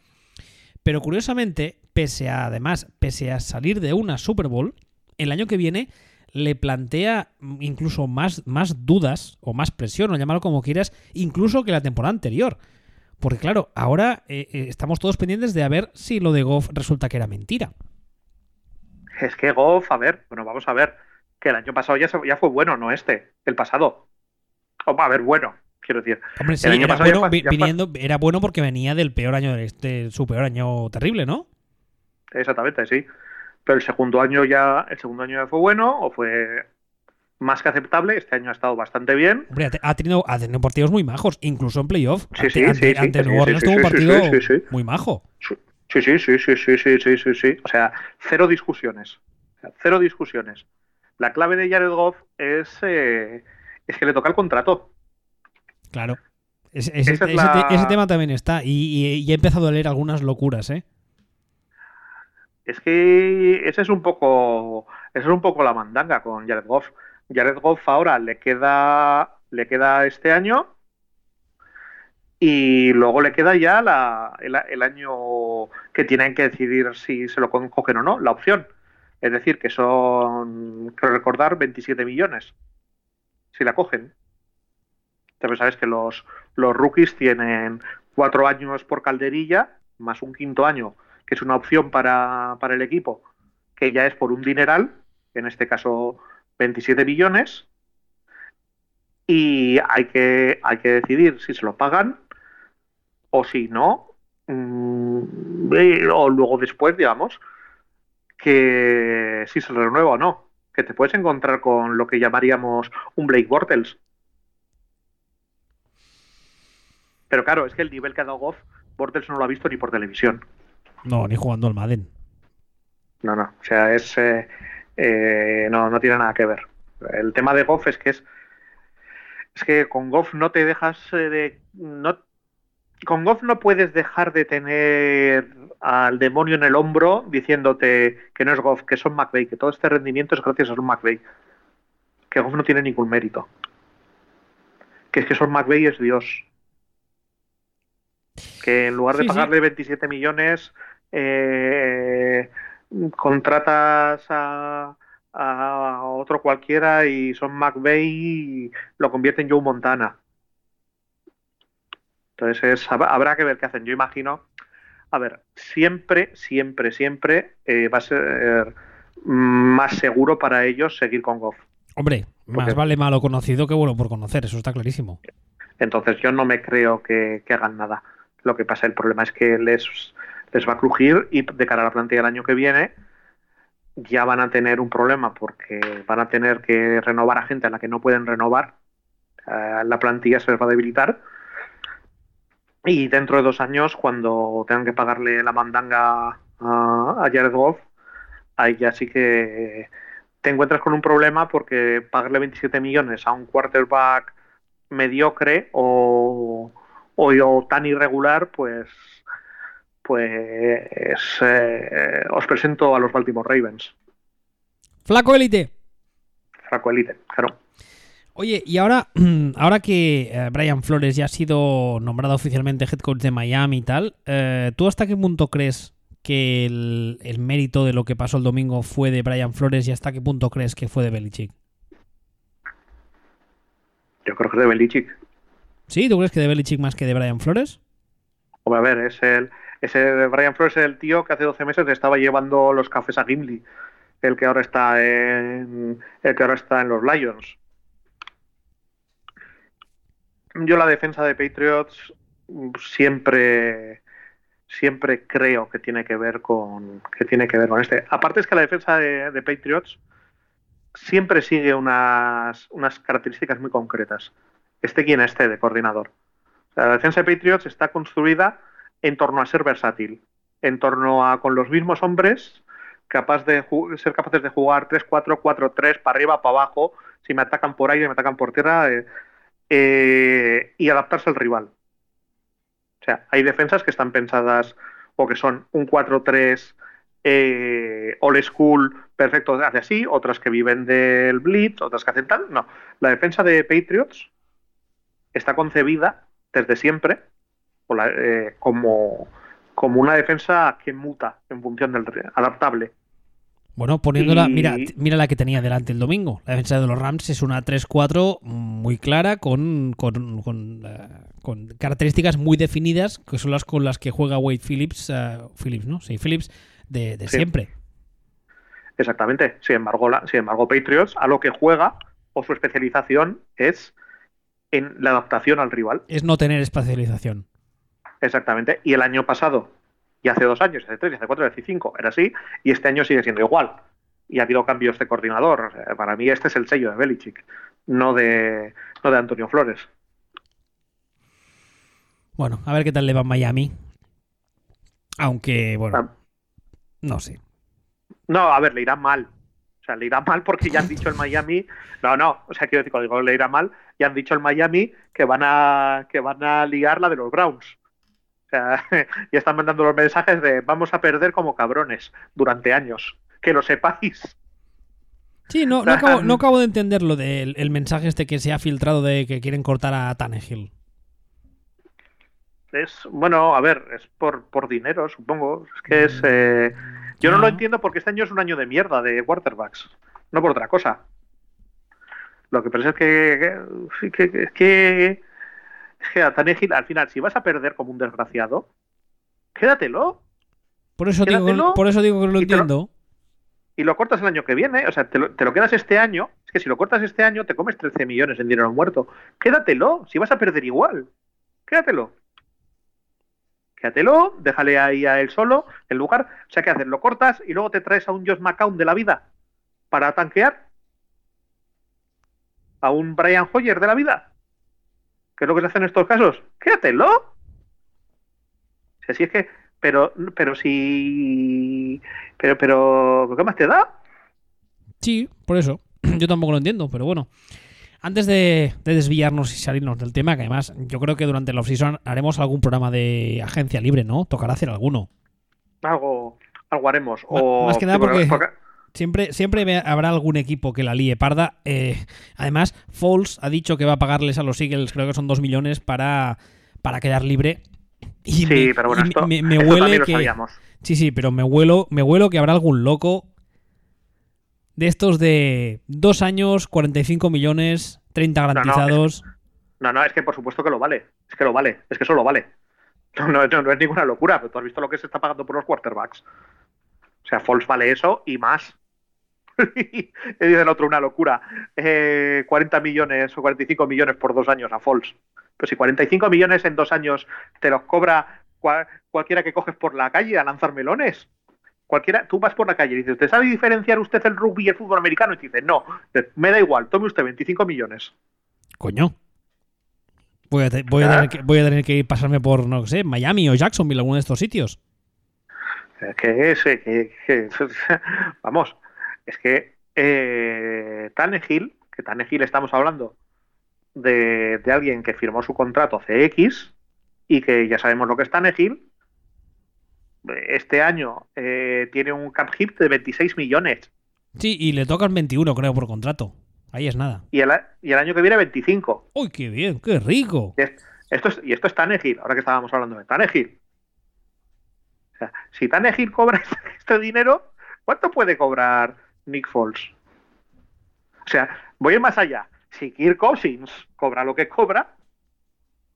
pero curiosamente, pese a, además, pese a salir de una Super Bowl, el año que viene le plantea incluso más, más dudas o más presión, o llamarlo como quieras, incluso que la temporada anterior. Porque claro, ahora eh, eh, estamos todos pendientes de a ver si lo de Goff resulta que era mentira. Es que Goff, a ver, bueno, vamos a ver, que el año pasado ya, ya fue bueno, no este, el pasado. O, a ver, bueno, quiero decir. Hombre, sí, era, bueno, viniendo, era bueno porque venía del peor año, de este, su peor año terrible, ¿no? Exactamente, sí. Pero el segundo año ya, el segundo año ya fue bueno, o fue más que aceptable. Este año ha estado bastante bien. Hombre, ha tenido, ha tenido partidos muy majos, incluso en playoff. Sí, sí, ante, sí, ante New Orleans tuvo un partido muy majo. Sí, sí, sí, sí, sí, sí, sí, sí, sí. O sea, cero discusiones. Cero discusiones. La clave de Jared Goff es, eh, es que le toca el contrato. Claro. ese, tema también está. Y, y, he empezado a leer algunas locuras, ¿eh? Es que ese es un poco. Esa es un poco la mandanga con Jared Goff. Jared Goff ahora le queda. Le queda este año. Y luego le queda ya la, el, año que tienen que decidir si se lo cogen o no, la opción. Es decir, que son, creo recordar, 27 millones. Si la cogen. También sabes que los, los rookies tienen cuatro años por calderilla, más un quinto año, que es una opción para, para el equipo, que ya es por un dineral, en este caso 27 millones, y hay que, hay que decidir si se lo pagan o si no, mm, o luego después, digamos, que si se renueva o no, que te puedes encontrar con lo que llamaríamos un Blake Bortles. Pero claro, es que el nivel que ha dado Goff, Bortles no lo ha visto ni por televisión. No, ni jugando al Madden. No, no, o sea, es eh, eh, no, no tiene nada que ver. El tema de Goff es que es es que con Goff no te dejas eh, de no con Goff no puedes dejar de tener al demonio en el hombro diciéndote que no es Goff, que son McVeigh, que todo este rendimiento es gracias a Son McVeigh. Que Goff no tiene ningún mérito. Que es que Son McVeigh es Dios. Que en lugar de pagarle 27 millones, eh, contratas a, a otro cualquiera y Son McVeigh lo convierte en Joe Montana. Entonces habrá que ver qué hacen. Yo imagino, a ver, siempre, siempre, siempre eh, va a ser más seguro para ellos seguir con Goff. Hombre, más vale malo conocido que bueno por conocer, eso está clarísimo. Entonces yo no me creo que, hagan nada. Lo que pasa, el problema es que les, les va a crujir y de cara a la plantilla del año que viene ya van a tener un problema porque van a tener que renovar a gente a la que no pueden renovar. Eh, la plantilla se les va a debilitar y dentro de dos años, cuando tengan que pagarle la mandanga a, Jared Goff, ahí ya sí que te encuentras con un problema porque pagarle 27 millones a un quarterback mediocre o, o, tan irregular, pues pues eh, os presento a los Baltimore Ravens. Flaco élite. Flaco élite, claro. Oye, y ahora, ahora que eh, Brian Flores ya ha sido nombrado oficialmente head coach de Miami y tal, eh, ¿tú hasta qué punto crees que el, mérito de lo que pasó el domingo fue de Brian Flores y hasta qué punto crees que fue de Belichick? Yo creo que es de Belichick. ¿Sí? ¿Tú crees que de Belichick más que de Brian Flores? Hombre, a ver, es el, ese Brian Flores es el tío que hace 12 meses estaba llevando los cafés a Gimli, el que ahora está en el que ahora está en los Lions. Yo la defensa de Patriots siempre siempre creo que tiene que ver con que tiene que ver con este. Aparte es que la defensa de, Patriots siempre sigue unas, unas características muy concretas. Este quien esté de coordinador. La defensa de Patriots está construida en torno a ser versátil, en torno a con los mismos hombres capaz de ser capaces de jugar 3-4, 4-3, para arriba, para abajo, si me atacan por aire, me atacan por tierra, eh, eh, y adaptarse al rival. O sea, hay defensas que están pensadas o que son un 4-3 eh, old school, perfecto, hace así, otras que viven del blitz, otras que hacen tal. No, la defensa de Patriots está concebida desde siempre eh, como, como una defensa que muta en función del adaptable. Bueno, poniéndola, mira, mira la que tenía delante el domingo. La defensa de los Rams es una 3-4 muy clara con, con, con, eh, con, características muy definidas, que son las con las que juega Wade Phillips, uh, Phillips, ¿no? Sí, Phillips de, de sí. siempre. Exactamente. Sin embargo, la, sin embargo, Patriots a lo que juega o su especialización es en la adaptación al rival. Es no tener especialización. Exactamente. Y el año pasado, y hace dos años, hace tres, hace cuatro, hace cinco, era así, y este año sigue siendo igual. Y ha habido cambios de coordinador. O sea, para mí este es el sello de Belichick, no de, no de Antonio Flores. Bueno, a ver qué tal le va a Miami. Aunque, bueno, ah. no sé. No, a ver, le irá mal. O sea, le irá mal porque ya han dicho el Miami. No, no, o sea, quiero decir, cuando digo le irá mal, ya han dicho el Miami que van a, que van a liar la de los Browns. O sea, ya están mandando los mensajes de vamos a perder como cabrones durante años. Que lo sepáis. Sí, no, no, acabo, no acabo de entender lo del el mensaje este que se ha filtrado de que quieren cortar a Tannehill. Es, bueno, a ver, es por, por dinero, supongo. Es que es. Eh, yo no lo entiendo porque este año es un año de mierda de quarterbacks, no por otra cosa. Lo que pasa es que, que, que, que, que a Tannehill, al final, si vas a perder como un desgraciado, quédatelo. Por eso, quédatelo, digo, por eso digo que lo entiendo. Lo, y lo cortas el año que viene, o sea, te lo, te lo, quedas este año. Es que si lo cortas este año, te comes 13 millones en dinero muerto. Quédatelo, si vas a perder igual. Quédatelo. Quédatelo, déjale ahí a él solo, en lugar. O sea, ¿qué haces? Lo cortas y luego te traes a un Josh McCown de la vida para tanquear. A un Brian Hoyer de la vida. ¿Qué es lo que se hace en estos casos? Quédatelo. Si es que. Pero, pero si. Pero, pero. ¿Qué más te da? Sí, por eso. Yo tampoco lo entiendo, pero bueno. Antes de, de, desviarnos y salirnos del tema, que además yo creo que durante la off-season haremos algún programa de agencia libre, ¿no? Tocará hacer alguno. Algo, algo haremos. O, más que nada porque, porque, siempre, siempre habrá algún equipo que la líe parda. Eh, además, Foles ha dicho que va a pagarles a los Eagles, creo que son 2 millones, para, para quedar libre. Y sí, me, pero bueno, esto, me, me esto huele lo que. sabíamos. Sí, sí, pero me huelo, me huelo que habrá algún loco de estos de dos años, 45 millones, 30 garantizados. No, no, es, no, no, es que por supuesto que lo vale. Es que lo vale. Es que eso lo vale. No, no, no, es ninguna locura, pero tú has visto lo que se está pagando por los quarterbacks. O sea, Foles vale eso y más. y dice el otro una locura. Eh, 40 millones o 45 millones por dos años a Foles. Pues si 45 millones en dos años te los cobra cual, cualquiera que coges por la calle a lanzar melones, cualquiera, tú vas por la calle y dices, ¿usted sabe diferenciar usted el rugby y el fútbol americano? Y te dice, no, me da igual, tome usted 25 millones. Coño. Voy a, te, voy, a tener que, voy a tener que pasarme por, no sé, Miami o Jacksonville, alguno de estos sitios. Que, es, que, que vamos, es que eh, Tannehill, que Tannehill estamos hablando de, de alguien que firmó su contrato CX y que ya sabemos lo que es Tannehill, este año eh, tiene un cap hit de 26 millones. Sí, y le tocan 21, creo, por contrato. Ahí es nada. Y el, y el año que viene 25. ¡Uy, qué bien! ¡Qué rico! Y esto es, y esto es Tannehill, ahora que estábamos hablando de Tannehill. O sea, si Tannehill cobra este dinero, ¿cuánto puede cobrar Nick Foles? O sea, voy a ir más allá. si Kirk Cousins cobra lo que cobra,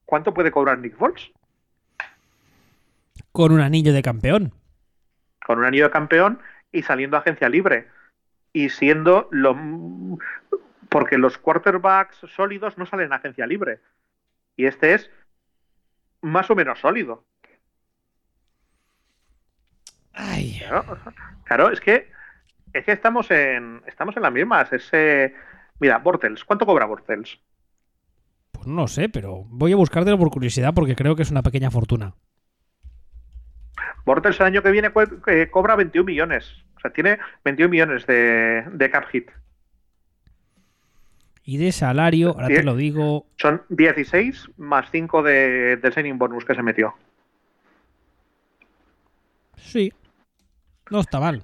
¿cuánto puede cobrar Nick Foles? Con un anillo de campeón. Con un anillo de campeón y saliendo a agencia libre. Y siendo lo. Porque los quarterbacks sólidos no salen a agencia libre. Y este es más o menos sólido. Ay. Claro, claro, es que es que estamos en estamos en las mismas. Ese, mira, Bortels, ¿cuánto cobra Bortels? Pues no sé, pero voy a buscártelo por curiosidad porque creo que es una pequeña fortuna. Bortels el año que viene que cobra 21 millones. O sea, tiene 21 millones de, de cap hit. Y de salario, ahora te lo digo. Son 16 más 5 de, del signing bonus que se metió. Sí. No está mal.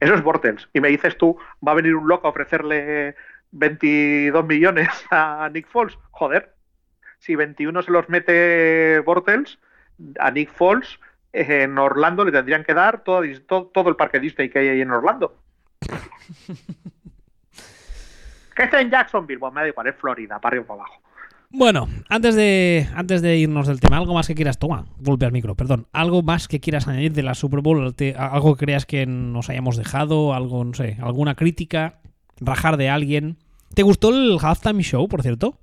Eso es Bortels. Y me dices tú, va a venir un loco a ofrecerle 22 millones a Nick Foles. Joder, si 21 se los mete Bortels, a Nick Foles en Orlando le tendrían que dar todo, el parque Disney que hay ahí en Orlando. que está en Jacksonville, bueno, me da igual, es Florida, para arriba para abajo. Bueno, antes de, antes de irnos del tema, algo más que quieras tomar. Vuelve al micro, perdón. Algo más que quieras añadir de la Super Bowl, Te- algo que creas que nos hayamos dejado, algo, no sé, alguna crítica, rajar de alguien. ¿Te gustó el halftime show, por cierto?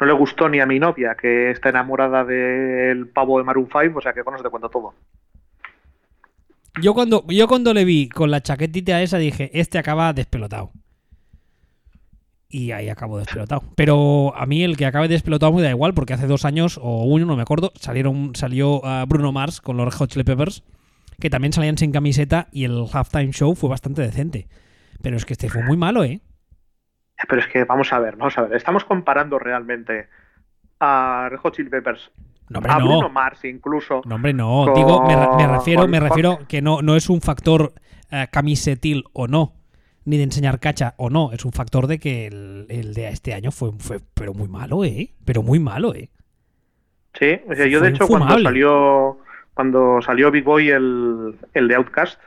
No le gustó ni a mi novia, que está enamorada del pavo de Maroon 5, o sea que con eso te cuento todo. Yo cuando, yo cuando le vi con la chaquetita esa dije, este acaba despelotado. Y ahí acabo despelotado. Pero a mí el que acabe despelotado me da igual, porque hace dos años, o uno, no me acuerdo, salieron, salió ah, Bruno Mars con los Hot Chili Peppers, que también salían sin camiseta, y el halftime show fue bastante decente. Pero es que este fue muy malo, ¿eh? Pero es que vamos a ver, vamos a ver. Estamos comparando realmente a Hot Chili Peppers, No, hombre, a Bruno no. Mars incluso. No, hombre, no. Con- Digo, me, re- me refiero, con- me refiero que no, no es un factor eh, camisetil o no, ni de enseñar cacha o no. Es un factor de que el, el de este año fue, fue pero muy malo, ¿eh? Pero muy malo, ¿eh? Sí, o sea, yo de hecho cuando salió cuando salió Big Boy el, el de Outcast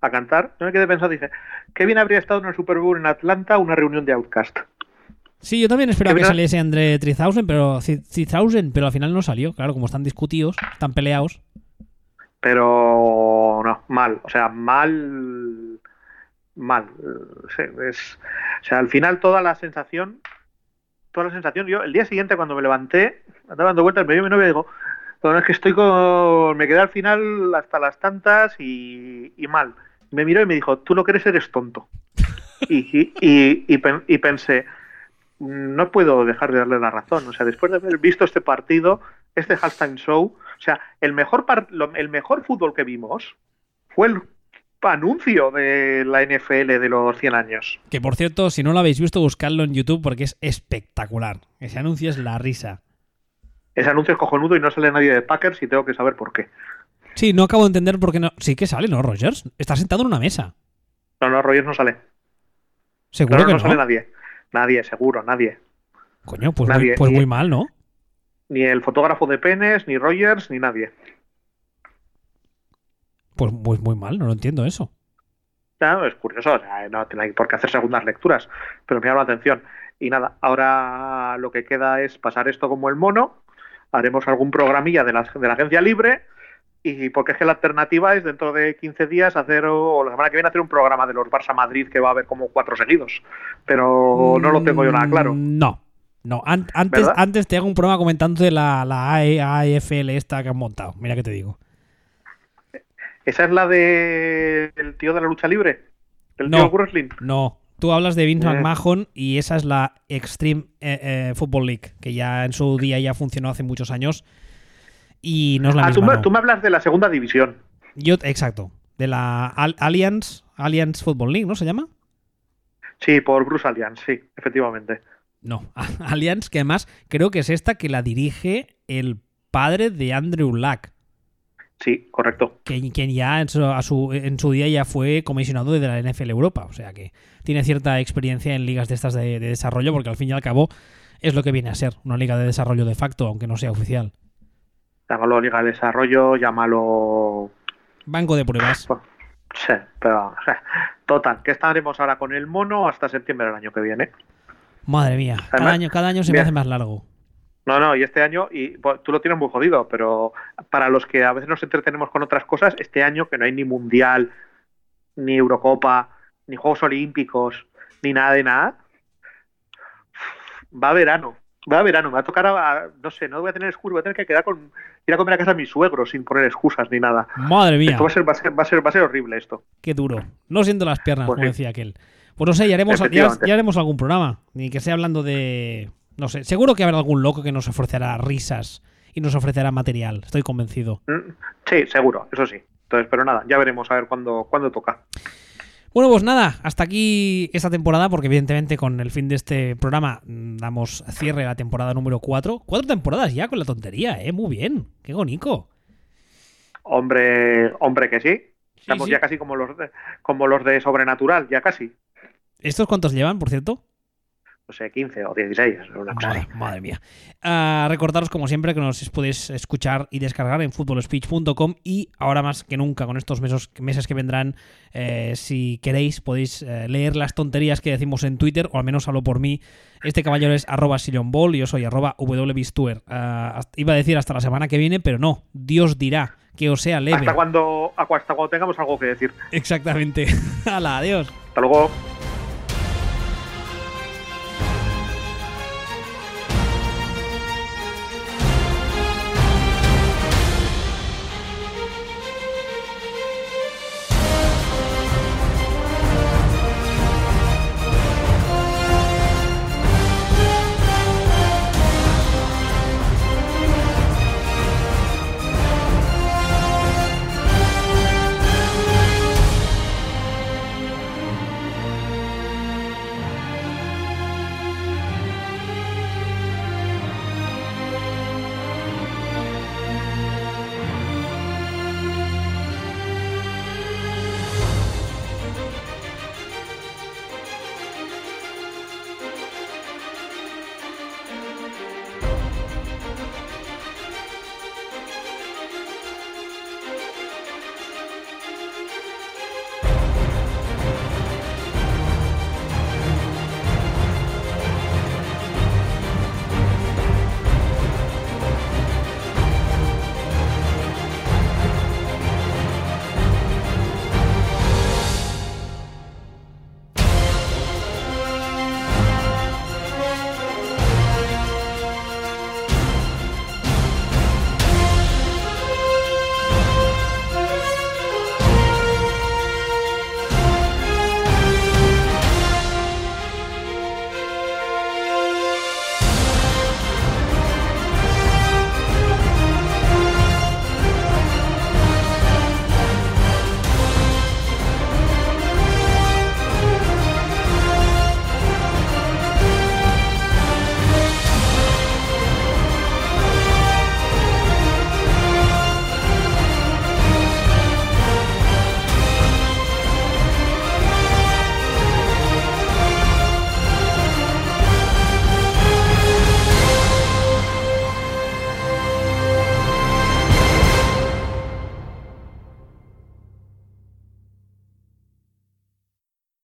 a cantar, yo me quedé pensando, dije, qué bien habría estado en el Super Bowl en Atlanta una reunión de Outcast. Sí, yo también esperaba Que saliese André 3000, pero, 3000, pero al final no salió. Claro, como están discutidos, están peleados. Pero no, mal, o sea, mal, mal. Sí, es, o sea, al final toda la sensación, toda la sensación, yo el día siguiente cuando me levanté, andaba dando vueltas, me dio mi novia y digo, "Bueno, es que estoy con, me quedé al final hasta las tantas y, y mal. Me miró y me dijo, tú lo que eres eres tonto. Y, y, y, y pen- y pensé, no puedo dejar de darle la razón. O sea, después de haber visto este partido, este halftime show, o sea, el mejor, par- lo- el mejor fútbol que vimos fue el anuncio de la NFL de los 100 años. Que por cierto, si no lo habéis visto, buscadlo en YouTube porque es espectacular. Ese anuncio es la risa. Ese anuncio es cojonudo y no sale nadie de Packers y tengo que saber por qué. Sí, no acabo de entender por qué no. Sí que sale, ¿no, Rogers? Está sentado en una mesa. No, no, Rogers no sale. Seguro No, no, que no no. sale nadie. Nadie, seguro, nadie. Coño, pues, Nadie. muy, pues muy mal, ¿no? Ni el fotógrafo de penes, ni Rogers, ni nadie. Pues, pues muy mal, no lo entiendo eso. Es curioso, o sea, no tiene por qué hacer segundas lecturas, pero me llama la atención. Y nada, ahora lo que queda es pasar esto como el mono, haremos algún programilla de la, de la agencia libre, y porque es que la alternativa es dentro de 15 días hacer, o la semana que viene, hacer un programa de los Barça Madrid que va a haber como cuatro seguidos. Pero no lo tengo yo nada claro. Mm, No. No, an- antes, ¿Verdad? antes te hago un programa comentando de la, la AE AEFL esta que han montado. Mira que te digo. ¿Esa es la de el tío de la lucha libre? ¿El No. tío wrestling? No, tú hablas de Vince Eh. McMahon y esa es la Extreme eh, eh, Football League, que ya en su día ya funcionó hace muchos años y no es la Ah, tú misma. me, no. tú me hablas de la segunda división. Yo, exacto, de la Al- Alliance, Alliance Football League, ¿no se llama? Sí, por Bruce Alliance, sí, efectivamente. No, Alliance, que además creo que es esta que la dirige el padre de Andrew Luck, Sí, correcto. que, quien ya en su, a su- en su día ya fue comisionado de la NFL Europa, o sea que tiene cierta experiencia en ligas de estas de, de desarrollo, porque al fin y al cabo es lo que viene a ser, una liga de desarrollo de facto, aunque no sea oficial. Llámalo Liga de Desarrollo, llámalo. Banco de pruebas. Sí, pero. Total, que estaremos ahora con el mono hasta septiembre del año que viene. Madre mía, cada año, cada año se me hace más largo. No, no, y este año, y pues, tú lo tienes muy jodido, pero para los que a veces nos entretenemos con otras cosas, este año que no hay ni Mundial, ni Eurocopa, ni Juegos Olímpicos, ni nada de nada, va a verano. Va a verano, me va a tocar, a, no sé, no voy a tener excusa, voy a tener que quedar con, ir a comer a casa a mis suegros sin poner excusas ni nada. Madre mía. va a ser, va a ser, va a ser, va a ser horrible esto. Qué duro. No siento las piernas, pues como decía aquel. Pues no sé, ya haremos, ya, haremos algún programa. Ni que sea hablando de. No sé, seguro que habrá algún loco que nos ofrecerá risas y nos ofrecerá material. Estoy convencido. Mm, sí, seguro, eso sí. Entonces, pero nada, ya veremos a ver cuándo, cuándo toca. Bueno, pues nada, hasta aquí esta temporada, porque evidentemente con el fin de este programa mm, damos cierre a la temporada número 4. Cuatro temporadas ya con la tontería, ¿eh? Muy bien, qué bonito. Hombre, hombre que sí. Estamos ya casi como los, de, como los de Sobrenatural, ya casi. ¿Estos cuántos llevan, por cierto? No sé, 15 o 16. madre, mía. Uh, recordaros, como siempre, que nos podéis escuchar y descargar en footballspeech.com y ahora más que nunca, con estos meses, meses que vendrán, eh, si queréis, podéis eh, leer las tonterías que decimos en Twitter, o al menos hablo por mí. Este caballero es arroba y yo soy arroba wbistuer. Uh, iba a decir hasta la semana que viene, pero no, Dios dirá que os sea leve. Hasta cuando, hasta cuando tengamos algo que decir. Exactamente. Hala, adiós. Hasta luego.